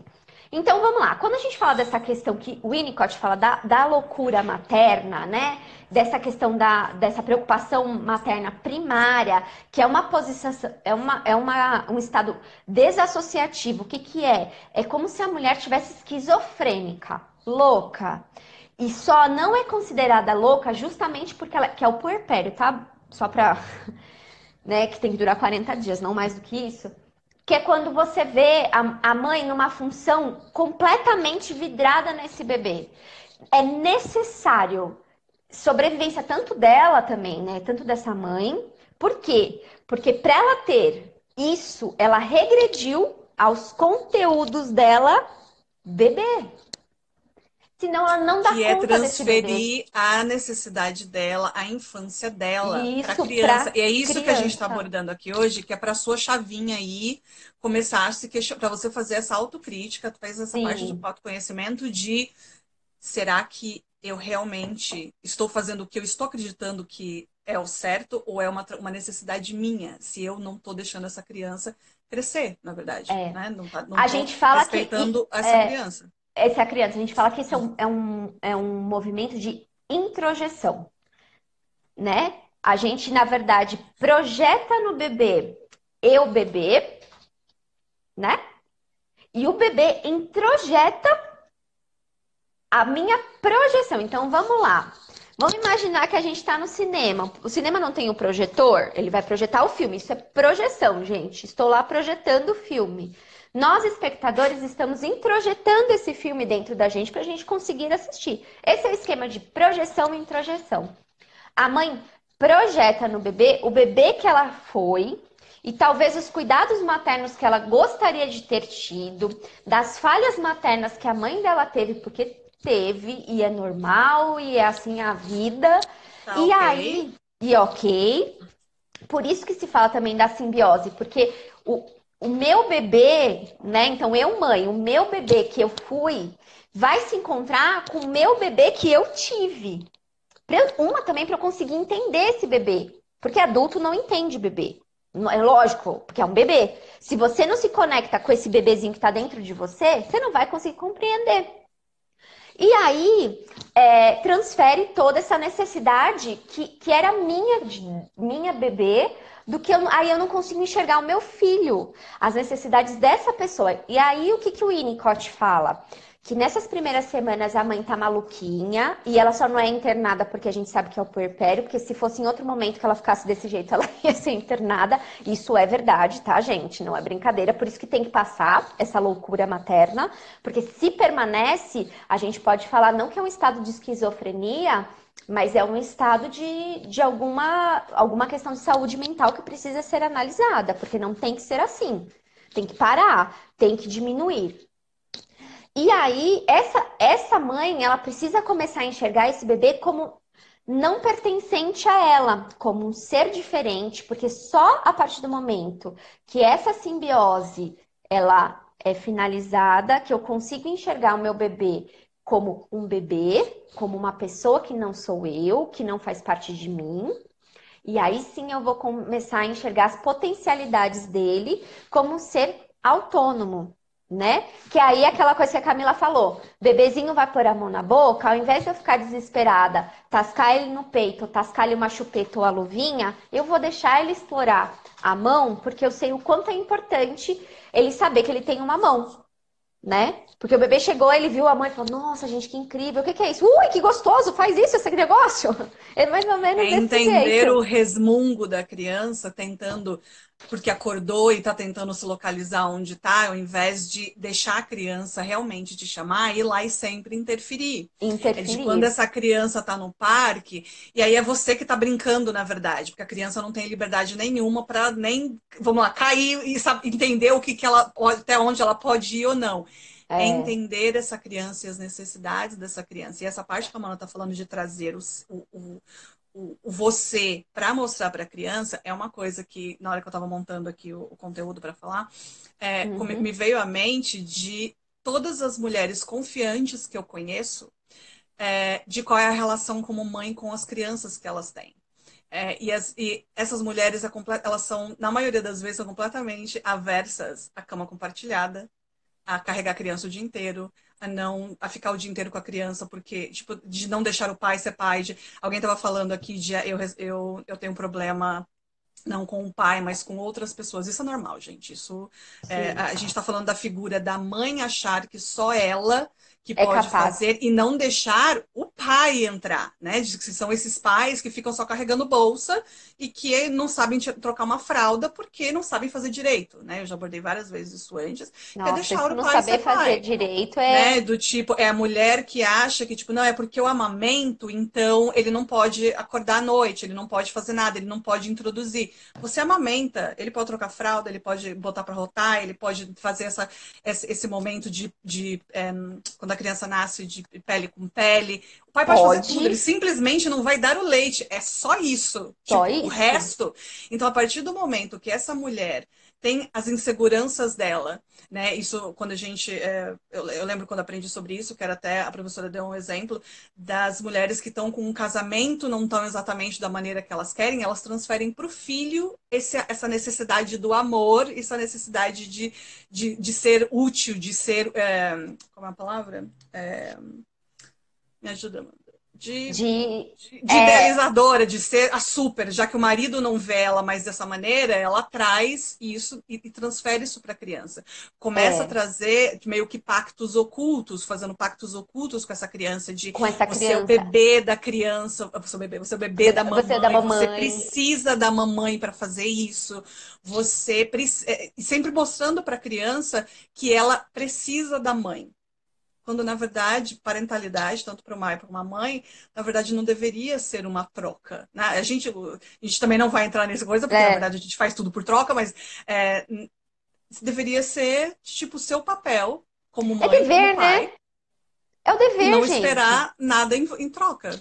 Então vamos lá. Quando a gente fala dessa questão que o Winnicott fala da, da loucura materna, né? Dessa questão da, dessa preocupação materna primária, que é uma posição, é, uma, é uma, um estado desassociativo. O que, que é? É como se a mulher tivesse esquizofrênica, louca. E só não é considerada louca justamente porque ela que é o puerpério, tá? Só pra. Né, que tem que durar 40 dias, não mais do que isso. Que é quando você vê a, a mãe numa função completamente vidrada nesse bebê. É necessário sobrevivência tanto dela também, né? Tanto dessa mãe. Por quê? Porque para ela ter isso, ela regrediu aos conteúdos dela bebê. Senão ela não dá que é conta é transferir a necessidade dela, a infância dela para a criança. E é isso criança. que a gente está abordando aqui hoje, que é para sua chavinha aí começar a se questionar, para você fazer essa autocrítica, faz essa Sim. parte do autoconhecimento de será que eu realmente estou fazendo o que eu estou acreditando que é o certo ou é uma, uma necessidade minha, se eu não estou deixando essa criança crescer, na verdade. É. Né? Não tá, não a gente fala respeitando que, essa é, criança. Essa criança, a gente fala que isso é um, é um, é um movimento de introjeção, né? A gente, na verdade, projeta no bebê eu bebê, né? E o bebê introjeta a minha projeção. Então, vamos lá. Vamos imaginar que a gente está no cinema. O cinema não tem o projetor, ele vai projetar o filme. Isso é projeção, gente. Estou lá projetando o filme. Nós, espectadores, estamos introjetando esse filme dentro da gente para a gente conseguir assistir. Esse é o esquema de projeção e introjeção. A mãe projeta no bebê o bebê que ela foi e talvez os cuidados maternos que ela gostaria de ter tido, das falhas maternas que a mãe dela teve, porque teve, e é normal, e é assim a vida. Tá, e okay. aí, e ok. Por isso que se fala também da simbiose, porque o, o meu bebê, né? Então, eu, mãe, o meu bebê que eu fui, vai se encontrar com o meu bebê que eu tive. Uma também para eu conseguir entender esse bebê. Porque adulto não entende bebê. É lógico, porque é um bebê. Se você não se conecta com esse bebezinho que está dentro de você, você não vai conseguir compreender. E aí, é, transfere toda essa necessidade que, que era minha, minha bebê, do que eu, aí eu não consigo enxergar o meu filho, as necessidades dessa pessoa. E aí, o que, que o Winnicott fala? Que nessas primeiras semanas a mãe tá maluquinha e ela só não é internada porque a gente sabe que é o puerpério, porque se fosse em outro momento que ela ficasse desse jeito, ela ia ser internada. Isso é verdade, tá, gente? Não é brincadeira, por isso que tem que passar essa loucura materna, porque se permanece, a gente pode falar não que é um estado de esquizofrenia, mas é um estado de, de alguma, alguma questão de saúde mental que precisa ser analisada, porque não tem que ser assim. Tem que parar, tem que diminuir. E aí, essa, essa mãe, ela precisa começar a enxergar esse bebê como não pertencente a ela, como um ser diferente, porque só a partir do momento que essa simbiose ela é finalizada, que eu consigo enxergar o meu bebê como um bebê, como uma pessoa que não sou eu, que não faz parte de mim. E aí sim eu vou começar a enxergar as potencialidades dele como um ser autônomo, né? Que aí é aquela coisa que a Camila falou: bebezinho vai pôr a mão na boca, ao invés de eu ficar desesperada, tascar ele no peito, tascar-lhe uma chupeta ou a luvinha, eu vou deixar ele explorar a mão, porque eu sei o quanto é importante ele saber que ele tem uma mão, né? Porque o bebê chegou, ele viu a mãe e falou: Nossa, gente, que incrível, o que, que é isso? Ui, que gostoso, faz isso, esse negócio. É mais ou menos é entender jeito. o resmungo da criança, tentando porque acordou e está tentando se localizar onde está, ao invés de deixar a criança realmente te chamar, ir lá e sempre interferir. Interferir. É de quando essa criança está no parque, e aí é você que está brincando, na verdade, porque a criança não tem liberdade nenhuma para nem, vamos lá, cair e sabe, entender o que, que ela até onde ela pode ir ou não. É. é entender essa criança e as necessidades dessa criança. E essa parte que a Mona está falando de trazer o, o, o, o você para mostrar para a criança é uma coisa que, na hora que eu estava montando aqui o, o conteúdo para falar, é, uhum. me veio à mente de todas as mulheres confiantes que eu conheço, é, de qual é a relação como mãe com as crianças que elas têm. É, e, as, e, essas mulheres, é elas são, na maioria das vezes, são completamente aversas à cama compartilhada, a carregar a criança o dia inteiro, a não a ficar o dia inteiro com a criança, porque, tipo, de não deixar o pai ser pai. De, alguém estava falando aqui de eu, eu, eu tenho um problema não com o pai, mas com outras pessoas. Isso é normal, gente. Isso é, a gente está falando da figura da mãe achar que só ela que é pode capaz. fazer e não deixar o pai entrar, né? Que são esses pais que ficam só carregando bolsa e que não sabem trocar uma fralda porque não sabem fazer direito, né? Eu já abordei várias vezes isso antes. Nossa, é deixar o não pai saber fazer pai, direito é né? do tipo é a mulher que acha que tipo não é porque eu amamento, então ele não pode acordar à noite, ele não pode fazer nada, ele não pode introduzir. Você amamenta, ele pode trocar fralda, ele pode botar para rotar, ele pode fazer essa esse, momento de, de é, quando quando a criança nasce de pele com pele. O pai pode, pode. fazer tudo, ele simplesmente não vai dar o leite. É só isso. Só tipo, isso. O resto. Então, a partir do momento que essa mulher tem as inseguranças dela, né? Isso quando a gente, é, eu, eu, lembro quando aprendi sobre isso, que era até a professora deu um exemplo das mulheres que estão com um casamento, não estão exatamente da maneira que elas querem, elas transferem para o filho esse, essa necessidade do amor, essa necessidade de, de, de ser útil, de ser, é, como é a palavra? É, me ajuda, mano de, de, de é... idealizadora, de ser a super, já que o marido não vê ela mais dessa maneira, ela traz isso e, e transfere isso para a criança. Começa é. a trazer meio que pactos ocultos, fazendo pactos ocultos com essa criança de com essa você é o bebê da criança, você é o bebê, você é o bebê da mamãe, você, é da mamãe. você precisa da mamãe para fazer isso. Você é, sempre mostrando para a criança que ela precisa da mãe quando na verdade parentalidade tanto para uma e para uma mãe na verdade não deveria ser uma troca né? a gente a gente também não vai entrar nessa coisa porque é. na verdade a gente faz tudo por troca mas é, deveria ser tipo seu papel como mãe é dever como pai, né é o dever não gente. esperar nada em, em troca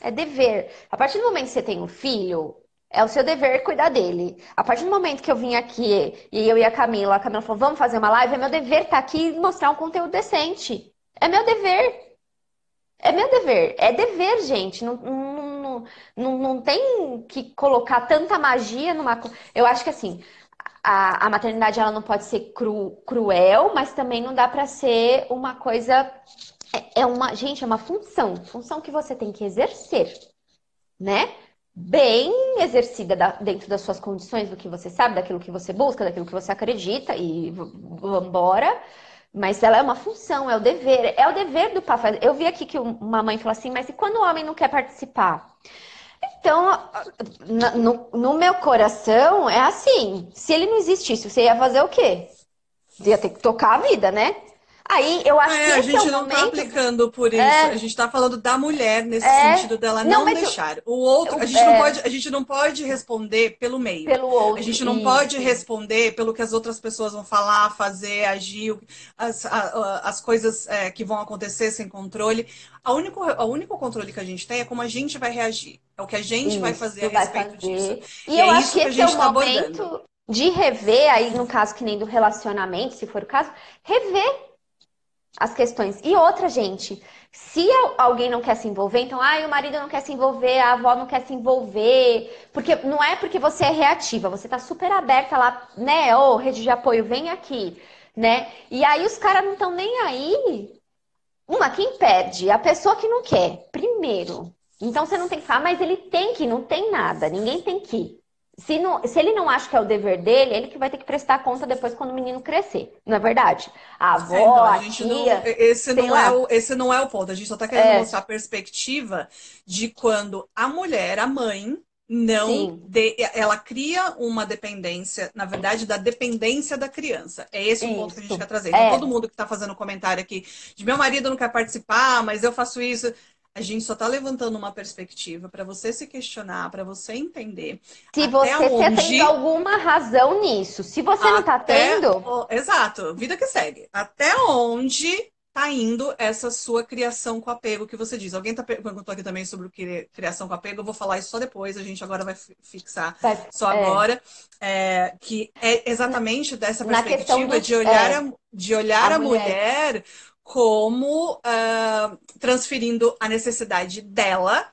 é dever a partir do momento que você tem um filho é o seu dever cuidar dele. A partir do momento que eu vim aqui e eu e a Camila, a Camila falou, vamos fazer uma live, é meu dever estar tá aqui e mostrar um conteúdo decente. É meu dever. É meu dever. É dever, gente. Não, não, não, não tem que colocar tanta magia numa. Eu acho que assim. A, a maternidade ela não pode ser cru, cruel, mas também não dá para ser uma coisa. É, é uma. Gente, é uma função. Função que você tem que exercer. Né? Bem exercida da, dentro das suas condições, do que você sabe, daquilo que você busca, daquilo que você acredita e vambora. Mas ela é uma função, é o dever. É o dever do pai. Eu vi aqui que uma mãe falou assim, mas e quando o homem não quer participar? Então, no, no meu coração, é assim. Se ele não existisse, você ia fazer o quê? Ia ter que tocar a vida, né? Aí eu acho é, que a gente é não está aplicando por isso. É, a gente está falando da mulher nesse é, sentido dela não, não deixar. O outro, a gente não é. pode, a gente não pode responder pelo meio. Pelo outro. A gente não isso. pode responder pelo que as outras pessoas vão falar, fazer, agir, as, a, as coisas é, que vão acontecer sem controle. A único, o único controle que a gente tem é como a gente vai reagir. É o que a gente isso, vai fazer a respeito fazer. disso. E, e eu é acho que, que esse é o tá momento abordando. de rever, aí no caso que nem do relacionamento, se for o caso, rever as questões. E outra, gente, se alguém não quer se envolver, então, ah, o marido não quer se envolver, a avó não quer se envolver, porque não é porque você é reativa, você tá super aberta lá, né? Ô, oh, rede de apoio, vem aqui, né? E aí os caras não estão nem aí. Uma, quem perde? A pessoa que não quer, primeiro. Então você não tem que falar, mas ele tem que, não tem nada, ninguém tem que. Se, não, se, ele não acha que é o dever dele, ele que vai ter que prestar conta depois quando o menino crescer. Não é verdade? A avó, é, não, a, a tia... Não, esse, não é o, esse não é o ponto. A gente só está querendo é. mostrar a perspectiva de quando a mulher, a mãe, não de, ela cria uma dependência, na verdade, da dependência da criança. É esse isso. o ponto que a gente quer trazer. Então, é. todo mundo que está fazendo comentário aqui de meu marido não quer participar, mas eu faço isso. A gente só está levantando uma perspectiva para você se questionar, para você entender. Se você onde... tem alguma razão nisso. Se você não está tendo. Exato, vida que segue. Até onde está indo essa sua criação com apego que você diz? Alguém tá perguntou aqui também sobre o que criação com apego. Eu vou falar isso só depois. A gente agora vai fixar vai, só é. agora. É, que é exatamente dessa perspectiva do, de olhar, é, a, de olhar a, a mulher, mulher como uh, transferindo a necessidade dela,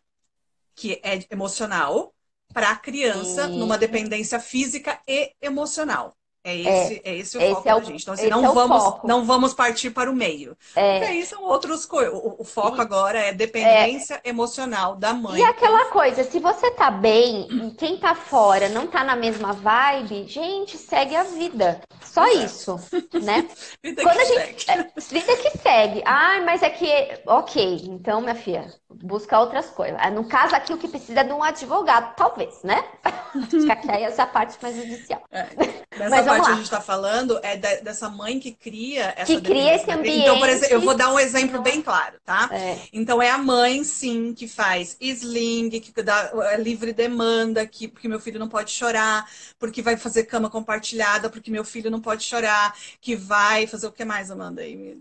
que é emocional, para a criança Sim. numa dependência física e emocional. É esse, é, é esse o esse foco é o, da gente. Então, assim, não, é vamos, não vamos partir para o meio. É. Porque aí são outros coisas. O, o, foco e, agora é dependência é. emocional da mãe. E aquela coisa, se você tá bem e quem tá fora não tá na mesma vibe, gente, segue a vida. Só isso, né? vida Quando que a gente, segue. É, vida que segue. Ai, mas é que. Ok, então, minha filha, busca outras coisas. Ah, no caso aqui, o que precisa é de um advogado, talvez, né? Acho que aí essa parte mais judicial. É. Mas parte que a gente está falando é de, dessa mãe que cria essa Que cria esse ambiente. Então, por exemplo, eu vou dar um exemplo bem claro, tá? É. Então, é a mãe, sim, que faz sling, que dá é livre demanda, que, porque meu filho não pode chorar, porque vai fazer cama compartilhada, porque meu filho não pode chorar, que vai fazer o que mais, Amanda? Aí,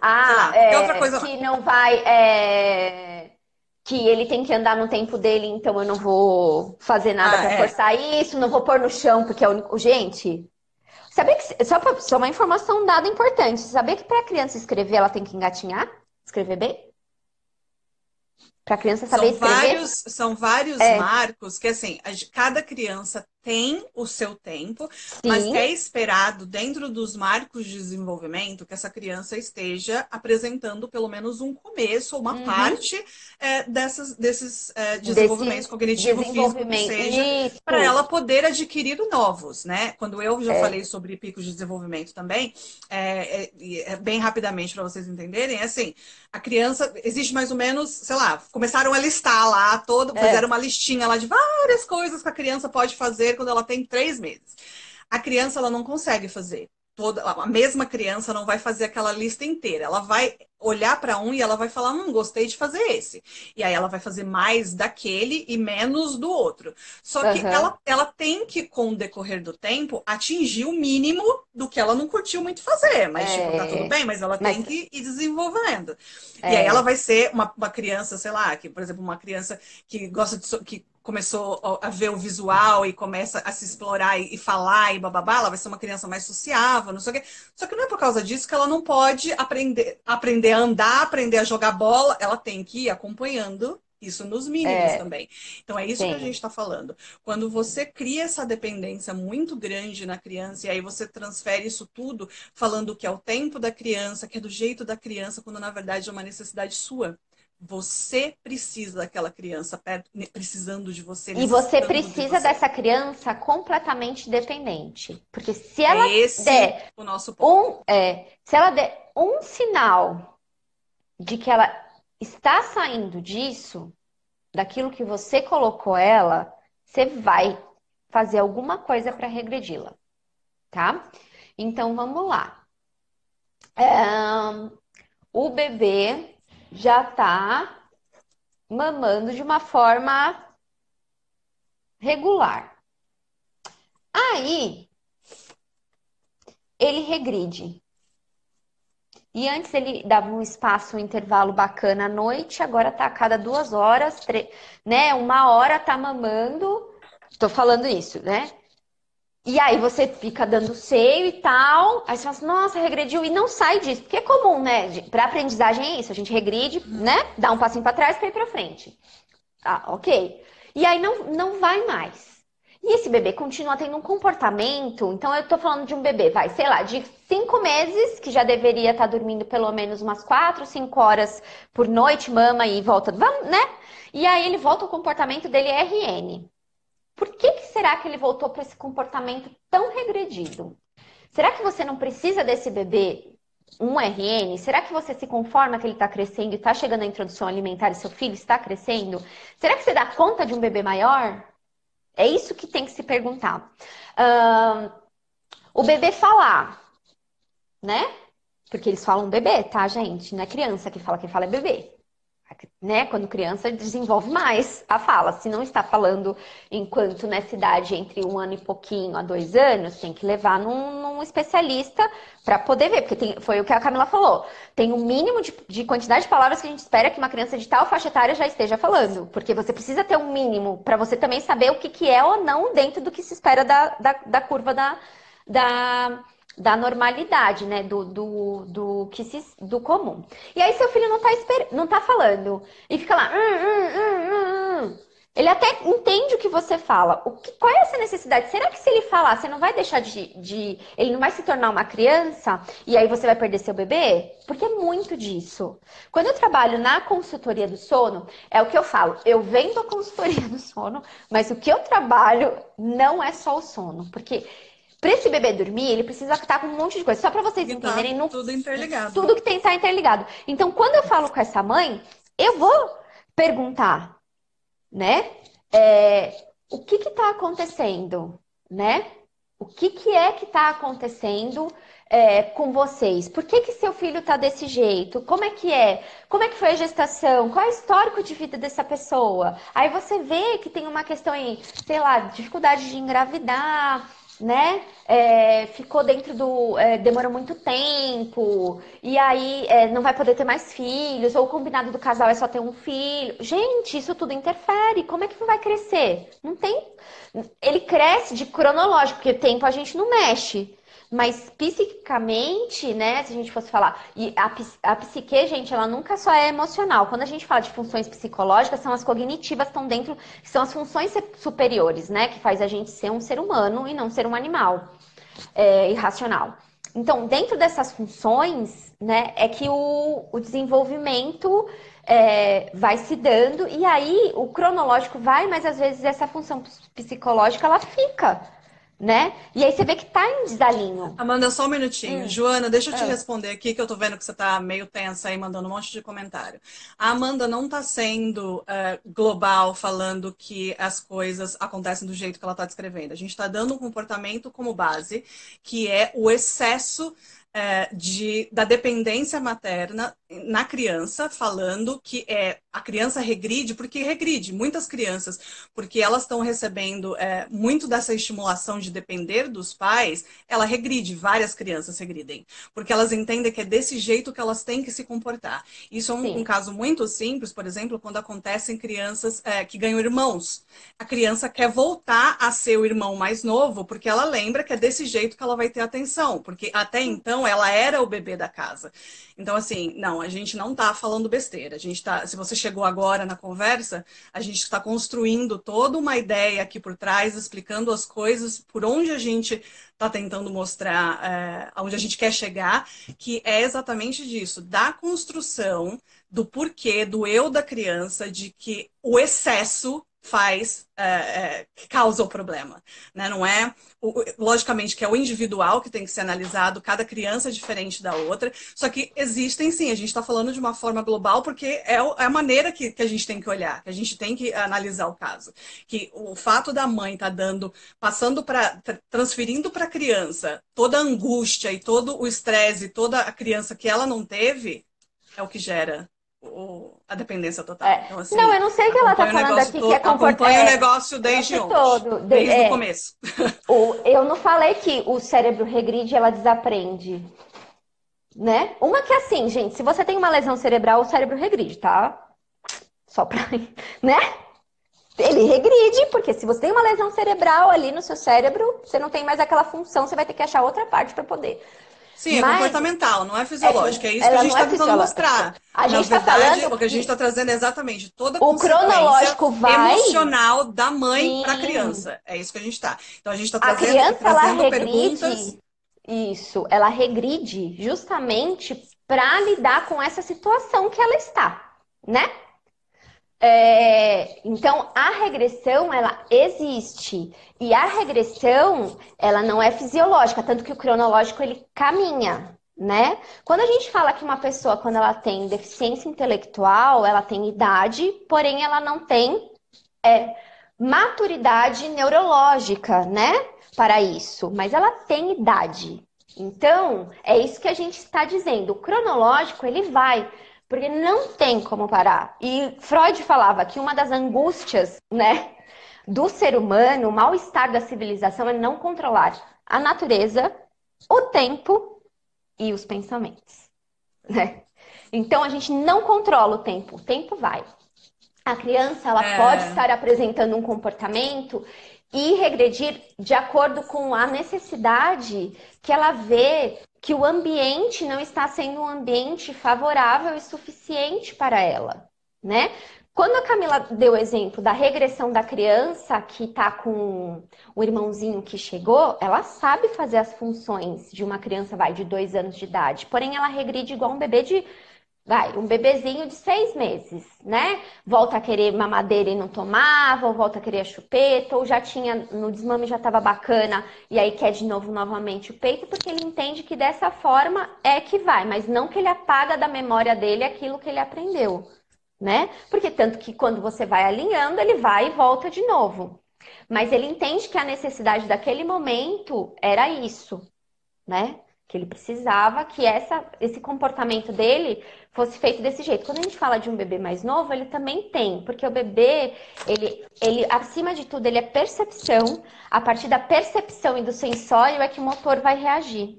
ah, lá, é, outra coisa que não vai. É, que ele tem que andar no tempo dele, então eu não vou fazer nada ah, para é. forçar isso, não vou pôr no chão, porque é o único. Gente, Sabia que, só, pra, só uma informação dada importante. Sabia que para a criança escrever, ela tem que engatinhar? Escrever bem? Para a criança saber são escrever? Vários, são vários é. marcos que, assim, cada criança tem o seu tempo, Sim. mas é esperado, dentro dos marcos de desenvolvimento, que essa criança esteja apresentando pelo menos um começo, uma uhum. parte é, dessas, desses é, desenvolvimentos Desse cognitivo desenvolvimento. físico, seja, para ela poder adquirir novos, né? Quando eu já é. falei sobre picos de desenvolvimento também, é, é, é bem rapidamente para vocês entenderem, é assim, a criança, existe mais ou menos, sei lá, começaram a listar lá, todo, fizeram uma listinha lá de várias coisas que a criança pode fazer fazer quando ela tem três meses. A criança ela não consegue fazer. Toda, a mesma criança não vai fazer aquela lista inteira. Ela vai olhar para um e ela vai falar: Hum, gostei de fazer esse. E aí ela vai fazer mais daquele e menos do outro. Só que uhum. ela, ela tem que, com o decorrer do tempo, atingir o mínimo do que ela não curtiu muito fazer. Mas, é... tipo, tá tudo bem, mas ela mas... tem que ir desenvolvendo. É... E aí ela vai ser uma, uma criança, sei lá, que, por exemplo, uma criança que gosta de. que começou a ver o visual e começa a se explorar e, falar e bababá, ela vai ser uma criança mais sociável, não sei o quê. Só que não é por causa disso que ela não pode aprender, aprender a andar, aprender a jogar bola. Ela tem que ir acompanhando isso nos mínimos é, também. Então é isso sim. que a gente está falando. Quando você cria essa dependência muito grande na criança e aí você transfere isso tudo falando que é o tempo da criança, que é do jeito da criança, quando na verdade é uma necessidade sua. Você precisa daquela criança perto, precisando de você. E você precisa de você. dessa criança completamente dependente. Porque se ela é esse der o nosso ponto. Um, é, se ela der um sinal de que ela está saindo disso, daquilo que você colocou ela, você vai fazer alguma coisa para regredi-la, tá? Então vamos lá. É, o bebê já está mamando de uma forma regular. Aí, ele regride. E antes ele dava um espaço, um intervalo bacana à noite, agora tá a cada duas horas, né? Uma hora tá mamando. Tô falando isso, né? E aí você fica dando seio e tal, aí você fala assim, nossa, regrediu, e não sai disso, porque é comum, né? Para aprendizagem é isso, a gente regride, né? Dá um passinho para trás para ir para frente. Tá, ok. E aí não, não vai mais. E esse bebê continua tendo um comportamento, então eu tô falando de um bebê, vai, sei lá, de cinco meses, que já deveria estar tá dormindo pelo menos umas quatro, cinco horas por noite, mama e volta, né? E aí ele volta, o comportamento dele é RN. Por que, que será que ele voltou para esse comportamento tão regredido? Será que você não precisa desse bebê um RN? Será que você se conforma que ele está crescendo e está chegando à introdução alimentar e seu filho está crescendo? Será que você dá conta de um bebê maior? É isso que tem que se perguntar. Uh, o bebê falar, né? Porque eles falam bebê, tá, gente? Não é criança que fala, quem fala é bebê né, quando criança, desenvolve mais a fala. Se não está falando enquanto nessa idade entre um ano e pouquinho a dois anos, tem que levar num, num especialista para poder ver, porque tem, foi o que a Camila falou. Tem um mínimo de, de, quantidade de palavras que a gente espera que uma criança de tal faixa etária já esteja falando, porque você precisa ter um mínimo para você também saber o que, que é ou não dentro do que se espera da, da, da curva da, da da normalidade, né? Do, do, do, que se, do comum. E aí seu filho não tá, esper... não tá falando e fica lá. Hum, hum, hum, ele até entende o que você fala. O que, qual é essa necessidade? Será que se ele falar, você não vai deixar de, de. Ele não vai se tornar uma criança e aí você vai perder seu bebê? Porque é muito disso. Quando eu trabalho na consultoria do sono, é o que eu falo. Eu vendo a consultoria do sono, mas o que eu trabalho não é só o sono. Porque Pra esse bebê dormir, ele precisa estar com um monte de coisa. Só para vocês tá entenderem. Tá tudo interligado. Tudo que tem estar tá interligado. Então, quando eu falo com essa mãe, eu vou perguntar, né? É, o que que tá acontecendo, né? O que que é que tá acontecendo é, com vocês? Por que que seu filho tá desse jeito? Como é que é? Como é que foi a gestação? Qual é o histórico de vida dessa pessoa? Aí você vê que tem uma questão aí, sei lá, dificuldade de engravidar, né? É, ficou dentro do. É, demorou muito tempo, e aí é, não vai poder ter mais filhos, ou o combinado do casal é só ter um filho. Gente, isso tudo interfere. Como é que vai crescer? Não tem. Ele cresce de cronológico, porque tempo a gente não mexe. Mas psiquicamente, né, se a gente fosse falar, e a, a psique, gente, ela nunca só é emocional. Quando a gente fala de funções psicológicas, são as cognitivas estão dentro, são as funções superiores, né, que faz a gente ser um ser humano e não ser um animal é, irracional. Então, dentro dessas funções, né, é que o, o desenvolvimento é, vai se dando, e aí o cronológico vai, mas às vezes essa função psicológica ela fica né? E aí você vê que tá em desalinho. Amanda, só um minutinho. Hum. Joana, deixa eu te é. responder aqui, que eu tô vendo que você tá meio tensa aí, mandando um monte de comentário. A Amanda não tá sendo uh, global, falando que as coisas acontecem do jeito que ela tá descrevendo. A gente tá dando um comportamento como base, que é o excesso é, de, da dependência materna na criança, falando que é, a criança regride, porque regride muitas crianças, porque elas estão recebendo é, muito dessa estimulação de depender dos pais, ela regride, várias crianças regridem, porque elas entendem que é desse jeito que elas têm que se comportar. Isso é um, um caso muito simples, por exemplo, quando acontecem crianças é, que ganham irmãos. A criança quer voltar a ser o irmão mais novo, porque ela lembra que é desse jeito que ela vai ter atenção, porque até então ela era o bebê da casa. Então, assim, não, a gente não está falando besteira. A gente tá, se você chegou agora na conversa, a gente está construindo toda uma ideia aqui por trás, explicando as coisas, por onde a gente está tentando mostrar, é, aonde a gente quer chegar, que é exatamente disso, da construção do porquê do eu da criança, de que o excesso faz, é, é, que causa o problema. Né? Não é, logicamente, que é o individual que tem que ser analisado, cada criança é diferente da outra, só que existem sim, a gente está falando de uma forma global, porque é, é a maneira que, que, a gente tem que olhar, que a gente tem que analisar o caso. Que o fato da mãe estar tá dando, passando para, transferindo para a criança toda a angústia e todo o estresse, toda a criança que ela não teve, é o que gera o, a dependência total. É. Então, assim, não, eu não sei o que ela está falando aqui que é comportamento. Acompanha o negócio desde ontem, todo, desde é, o começo. O, eu não falei que o cérebro regride e ela desaprende. Né? Uma que é assim, gente, se você tem uma lesão cerebral, o cérebro regride, tá? Só pra. Né? Ele regride, porque se você tem uma lesão cerebral ali no seu cérebro, você não tem mais aquela função, você vai ter que achar outra parte para poder Sim, é Mas, comportamental, não é fisiológico. É, é isso que a gente está é tentando mostrar. A gente está falando. O que a gente está trazendo é exatamente toda a o cronológico vai... emocional da mãe para a criança. É isso que a gente está. Então a gente está trazendo, a criança, trazendo ela regride, perguntas. Isso, ela regride justamente para lidar com essa situação que ela está, né? É, então, a regressão, ela existe. E a regressão, ela não é fisiológica, tanto que o cronológico, ele caminha, né? Quando a gente fala que uma pessoa, quando ela tem deficiência intelectual, ela tem idade, porém ela não tem é, maturidade neurológica, né? Para isso, mas ela tem idade. Então, é isso que a gente está dizendo. O cronológico, ele vai porque não tem como parar. E Freud falava que uma das angústias, né, do ser humano, o mal-estar da civilização é não controlar a natureza, o tempo e os pensamentos, né? Então a gente não controla o tempo, o tempo vai. A criança ela é... pode estar apresentando um comportamento e regredir de acordo com a necessidade que ela vê que o ambiente não está sendo um ambiente favorável e suficiente para ela, né? Quando a Camila deu o exemplo da regressão da criança que está com o irmãozinho que chegou, ela sabe fazer as funções de uma criança, vai, de dois anos de idade. Porém, ela regride igual um bebê de vai, um bebezinho de seis meses, né? Volta a querer mamadeira e não tomava, ou volta a querer a chupeta, ou já tinha, no desmame já estava bacana, e aí quer de novo novamente o peito, porque ele entende que dessa forma é que vai, mas não que ele apaga da memória dele aquilo que ele aprendeu, né? Porque tanto que quando você vai alinhando, ele vai e volta de novo. Mas ele entende que a necessidade daquele momento era isso, né? Que ele precisava que essa, esse comportamento dele fosse feito desse jeito. Quando a gente fala de um bebê mais novo, ele também tem, porque o bebê, ele, ele acima de tudo, ele é percepção. A partir da percepção e do sensório é que o motor vai reagir,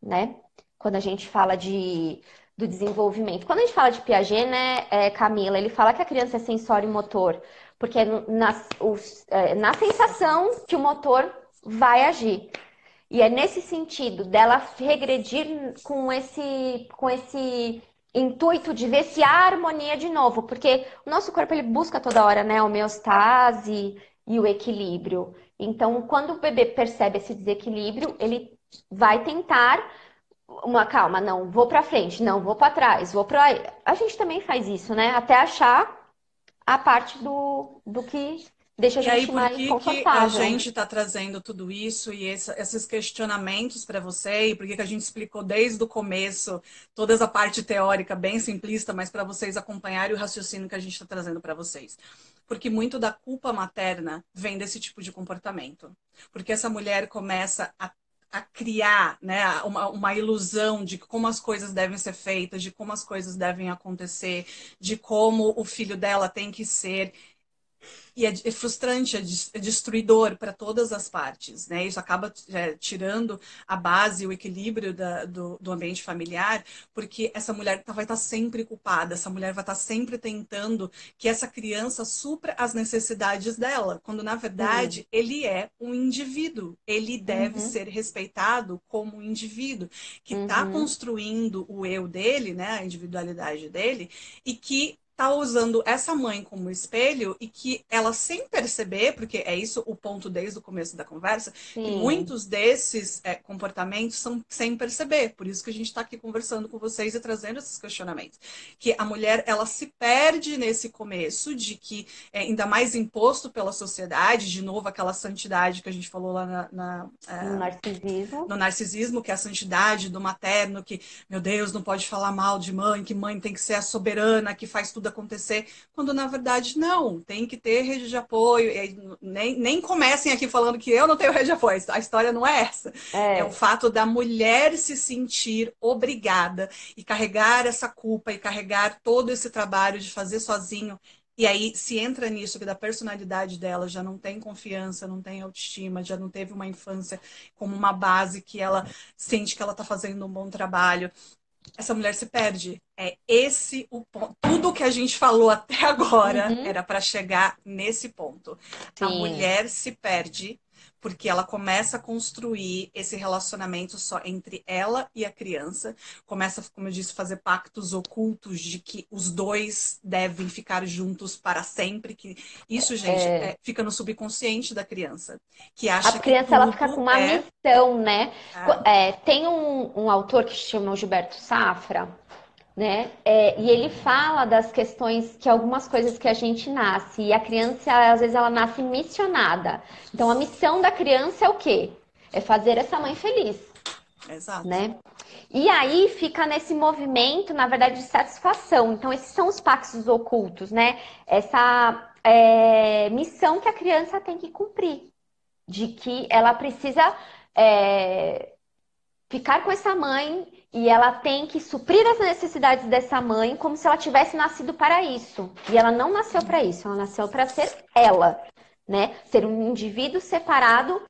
né? Quando a gente fala de do desenvolvimento. Quando a gente fala de Piaget, né, é, Camila, ele fala que a criança é sensório e motor, porque é na, os, é, na sensação que o motor vai agir. E é nesse sentido dela regredir com esse, com esse intuito de ver se há harmonia de novo, porque o nosso corpo ele busca toda hora, né, a homeostase e o equilíbrio. Então, quando o bebê percebe esse desequilíbrio, ele vai tentar uma calma, não, vou para frente, não, vou para trás, vou para a gente também faz isso, né? Até achar a parte do, do que deixa a gente aí, por mais que confortável. Que a gente está trazendo tudo isso e esse, esses questionamentos para você e por que a gente explicou desde o começo toda essa parte teórica bem simplista, mas para vocês acompanharem o raciocínio que a gente está trazendo para vocês. Porque muito da culpa materna vem desse tipo de comportamento. Porque essa mulher começa a a criar né, uma, uma, ilusão de como as coisas devem ser feitas, de como as coisas devem acontecer, de como o filho dela tem que ser e é, é frustrante, é, é destruidor para todas as partes, né? Isso acaba é, tirando a base, o equilíbrio da, do, do, ambiente familiar, porque essa mulher tá, vai estar tá sempre culpada, essa mulher vai estar tá sempre tentando que essa criança supra as necessidades dela, quando na verdade uhum. ele é um indivíduo, ele deve uhum. ser respeitado como um indivíduo que está uhum. construindo o eu dele, né, a individualidade dele, e que tá usando essa mãe como espelho e que ela sem perceber, porque é isso o ponto desde o começo da conversa, que muitos desses é, comportamentos são sem perceber. Por isso que a gente está aqui conversando com vocês e trazendo esses questionamentos. Que a mulher ela se perde nesse começo de que é ainda mais imposto pela sociedade, de novo aquela santidade que a gente falou lá na, na é, no narcisismo, no narcisismo que é a santidade do materno, que meu Deus não pode falar mal de mãe, que mãe tem que ser a soberana, que faz tudo tudo acontecer, quando na verdade não, tem que ter rede de apoio. nem, nem comecem aqui falando que eu não tenho rede de apoio, a história não é essa. É. é o fato da mulher se sentir obrigada e carregar essa culpa e carregar todo esse trabalho de fazer sozinho e aí, se entra nisso, que da personalidade dela já não tem confiança, não tem autoestima, já não teve uma infância como uma base que ela sente que ela está fazendo um bom trabalho essa mulher se perde. É esse o ponto. Tudo que a gente falou até agora uhum. era para chegar nesse ponto. Sim. A mulher se perde porque ela começa a construir esse relacionamento só entre ela e a criança, começa, como eu disse, fazer pactos ocultos de que os dois devem ficar juntos para sempre, que isso, gente, é... É, fica no subconsciente da criança, que acha a criança que ela fica com uma é... missão, né? É. é. tem um, um autor que se chama Gilberto Safra, né? É, e ele fala das questões que algumas coisas que a gente nasce e a criança às vezes ela nasce missionada. Então a missão da criança é o quê? É fazer essa mãe feliz. Exato. Né? E aí fica nesse movimento, na verdade, de satisfação. Então esses são os pactos ocultos, né? Essa é, missão que a criança tem que cumprir, de que ela precisa é, ficar com essa mãe e ela tem que suprir as necessidades dessa mãe como se ela tivesse nascido para isso. E ela não nasceu para isso, ela nasceu para ser ela, né? Ser um indivíduo separado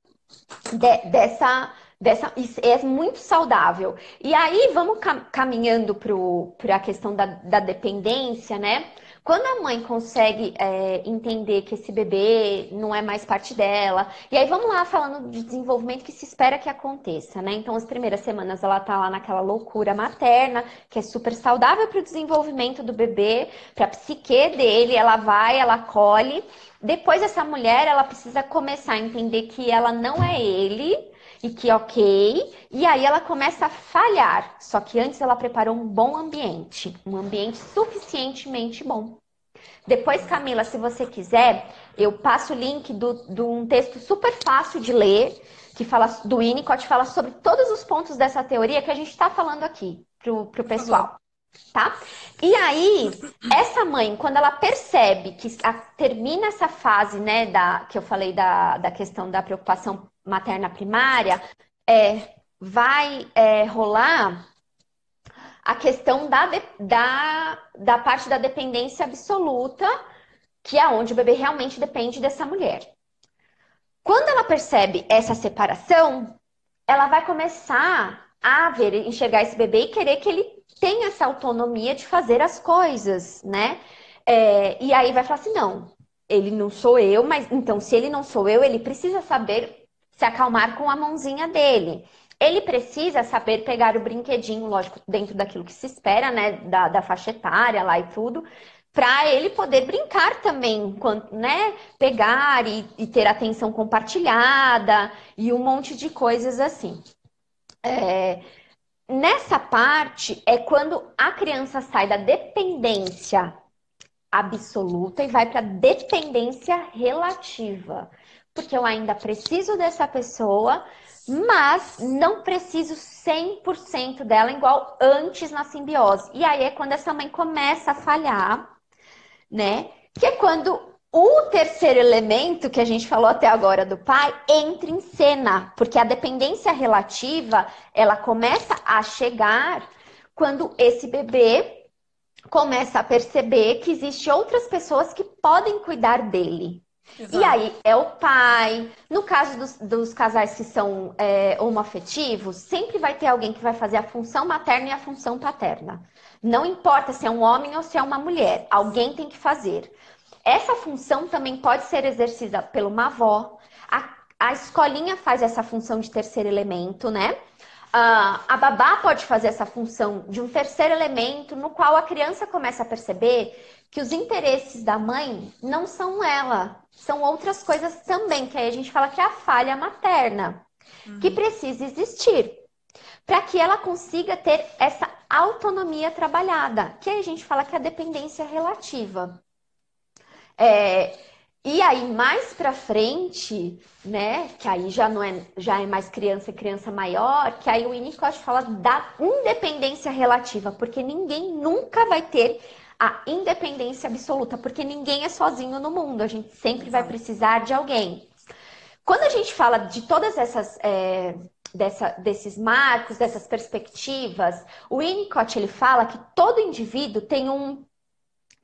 de, dessa dessa é muito saudável. E aí vamos caminhando para a questão da, da dependência, né? Quando a mãe consegue é, entender que esse bebê não é mais parte dela, e aí vamos lá falando de desenvolvimento que se espera que aconteça, né? Então, as primeiras semanas ela tá lá naquela loucura materna, que é super saudável para o desenvolvimento do bebê, para a psique dele, ela vai, ela colhe. Depois, essa mulher, ela precisa começar a entender que ela não é ele, e que ok, e aí ela começa a falhar. Só que antes ela preparou um bom ambiente, um ambiente suficientemente bom. Depois, Camila, se você quiser, eu passo o link de um texto super fácil de ler, que fala do Winnicott, fala sobre todos os pontos dessa teoria que a gente está falando aqui pro, pro pessoal. Tá? E aí, essa mãe, quando ela percebe que a, termina essa fase, né, da, que eu falei da, da questão da preocupação materna primária, é, vai é, rolar a questão da, da, da parte da dependência absoluta, que é onde o bebê realmente depende dessa mulher. Quando ela percebe essa separação, ela vai começar a ver, enxergar esse bebê e querer que ele tenha essa autonomia de fazer as coisas, né? É, e aí vai falar assim: não, ele não sou eu, mas então se ele não sou eu, ele precisa saber se acalmar com a mãozinha dele. Ele precisa saber pegar o brinquedinho, lógico, dentro daquilo que se espera, né, da, da faixa etária lá e tudo, para ele poder brincar também, né, pegar e, e, ter atenção compartilhada e um monte de coisas assim. É, nessa parte é quando a criança sai da dependência absoluta e vai para dependência relativa. Porque eu ainda preciso dessa pessoa, mas não preciso 100% dela igual antes na simbiose. E aí é quando essa mãe começa a falhar, né? Que é quando o terceiro elemento que a gente falou até agora do pai entra em cena, porque a dependência relativa, ela começa a chegar quando esse bebê começa a perceber que existe outras pessoas que podem cuidar dele. Exato. E aí é o pai. No caso dos, dos casais que são é, homoafetivos, sempre vai ter alguém que vai fazer a função materna e a função paterna. Não importa se é um homem ou se é uma mulher, alguém tem que fazer. Essa função também pode ser exercida por uma avó. A, a escolinha faz essa função de terceiro elemento, né? Uh, a babá pode fazer essa função de um terceiro elemento, no qual a criança começa a perceber que os interesses da mãe não são ela, são outras coisas também, que aí a gente fala que é a falha materna, uhum. que precisa existir para que ela consiga ter essa autonomia trabalhada, que aí a gente fala que é a dependência relativa. É, e aí mais para frente, né, que aí já não é já é mais criança e criança maior, que aí o Winnicott fala da independência relativa, porque ninguém nunca vai ter a independência absoluta, porque ninguém é sozinho no mundo, a gente sempre vai precisar de alguém. Quando a gente fala de todas essas é, dessa, desses marcos, dessas perspectivas, o Winnicott ele fala que todo indivíduo tem um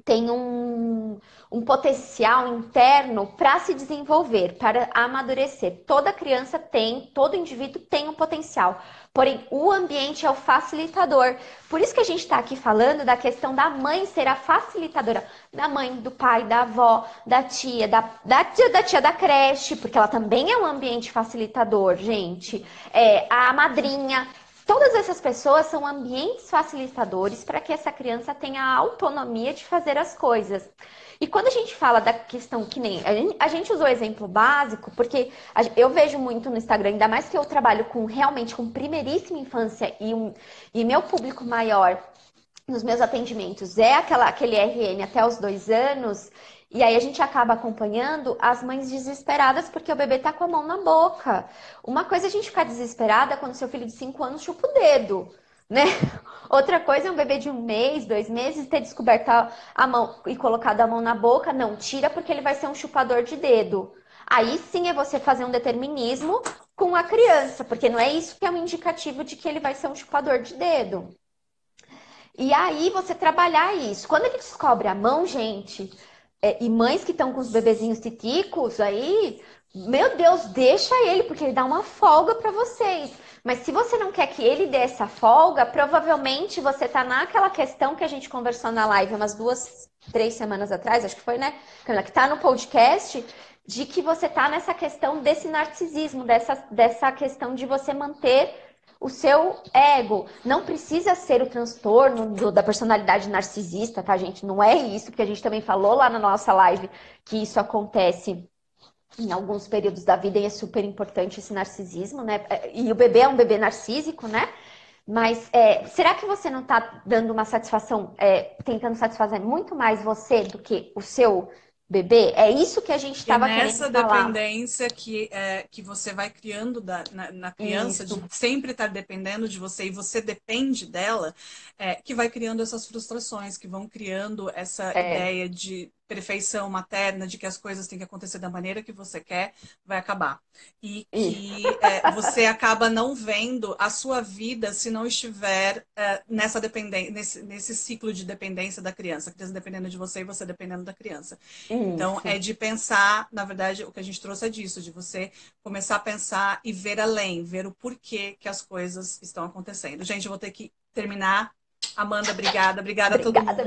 tem um, um potencial interno para se desenvolver, para amadurecer. Toda criança tem, todo indivíduo tem um potencial. Porém, o ambiente é o facilitador. Por isso que a gente está aqui falando da questão da mãe ser a facilitadora. Da mãe, do pai, da avó, da tia, da, da tia, da tia da creche, porque ela também é um ambiente facilitador, gente. É, a madrinha. Todas essas pessoas são ambientes facilitadores para que essa criança tenha a autonomia de fazer as coisas. E quando a gente fala da questão que nem. A gente, usou o exemplo básico, porque eu vejo muito no Instagram, ainda mais que eu trabalho com realmente com primeiríssima infância e, um, e meu público maior nos meus atendimentos é aquela, aquele RN até os dois anos. E aí a gente acaba acompanhando as mães desesperadas porque o bebê tá com a mão na boca. Uma coisa é a gente ficar desesperada quando seu filho de 5 anos chupa o dedo né? Outra coisa é um bebê de um mês, dois meses, ter descoberto a mão e colocado a mão na boca. Não, tira porque ele vai ser um chupador de dedo. Aí sim é você fazer um determinismo com a criança, porque não é isso que é um indicativo de que ele vai ser um chupador de dedo. E aí você trabalhar isso. Quando ele descobre a mão, gente, é, e mães que estão com os bebezinhos titicos aí, meu Deus, deixa ele, porque ele dá uma folga para vocês. Mas se você não quer que ele dê essa folga, provavelmente você tá naquela questão que a gente conversou na live umas duas, três semanas atrás, acho que foi, né? Que tá no podcast, de que você tá nessa questão desse narcisismo, dessa, dessa questão de você manter o seu ego. Não precisa ser o transtorno do, da personalidade narcisista, tá, gente? Não é isso, porque a gente também falou lá na nossa live que isso acontece em alguns períodos da vida e é super importante esse narcisismo, né? E o bebê é um bebê narcísico, né? Mas é, será que você não está dando uma satisfação, é, tentando satisfazer muito mais você do que o seu bebê? É isso que a gente estava querendo Nessa dependência que, é, que você vai criando da, na, na criança, isso. de sempre estar dependendo de você e você depende dela, é, que vai criando essas frustrações, que vão criando essa é. ideia de perfeição materna, de que as coisas têm que acontecer da maneira que você quer, vai acabar. E que é, você acaba não vendo a sua vida se não estiver é, nessa dependência, nesse, nesse, ciclo de dependência da criança. A criança dependendo de você e você dependendo da criança. Isso. Então, é de pensar, na verdade, o que a gente trouxe é disso, de você começar a pensar e ver além, ver o porquê que as coisas estão acontecendo. Gente, eu vou ter que terminar. Amanda, obrigada. Obrigada, obrigada a todo mundo.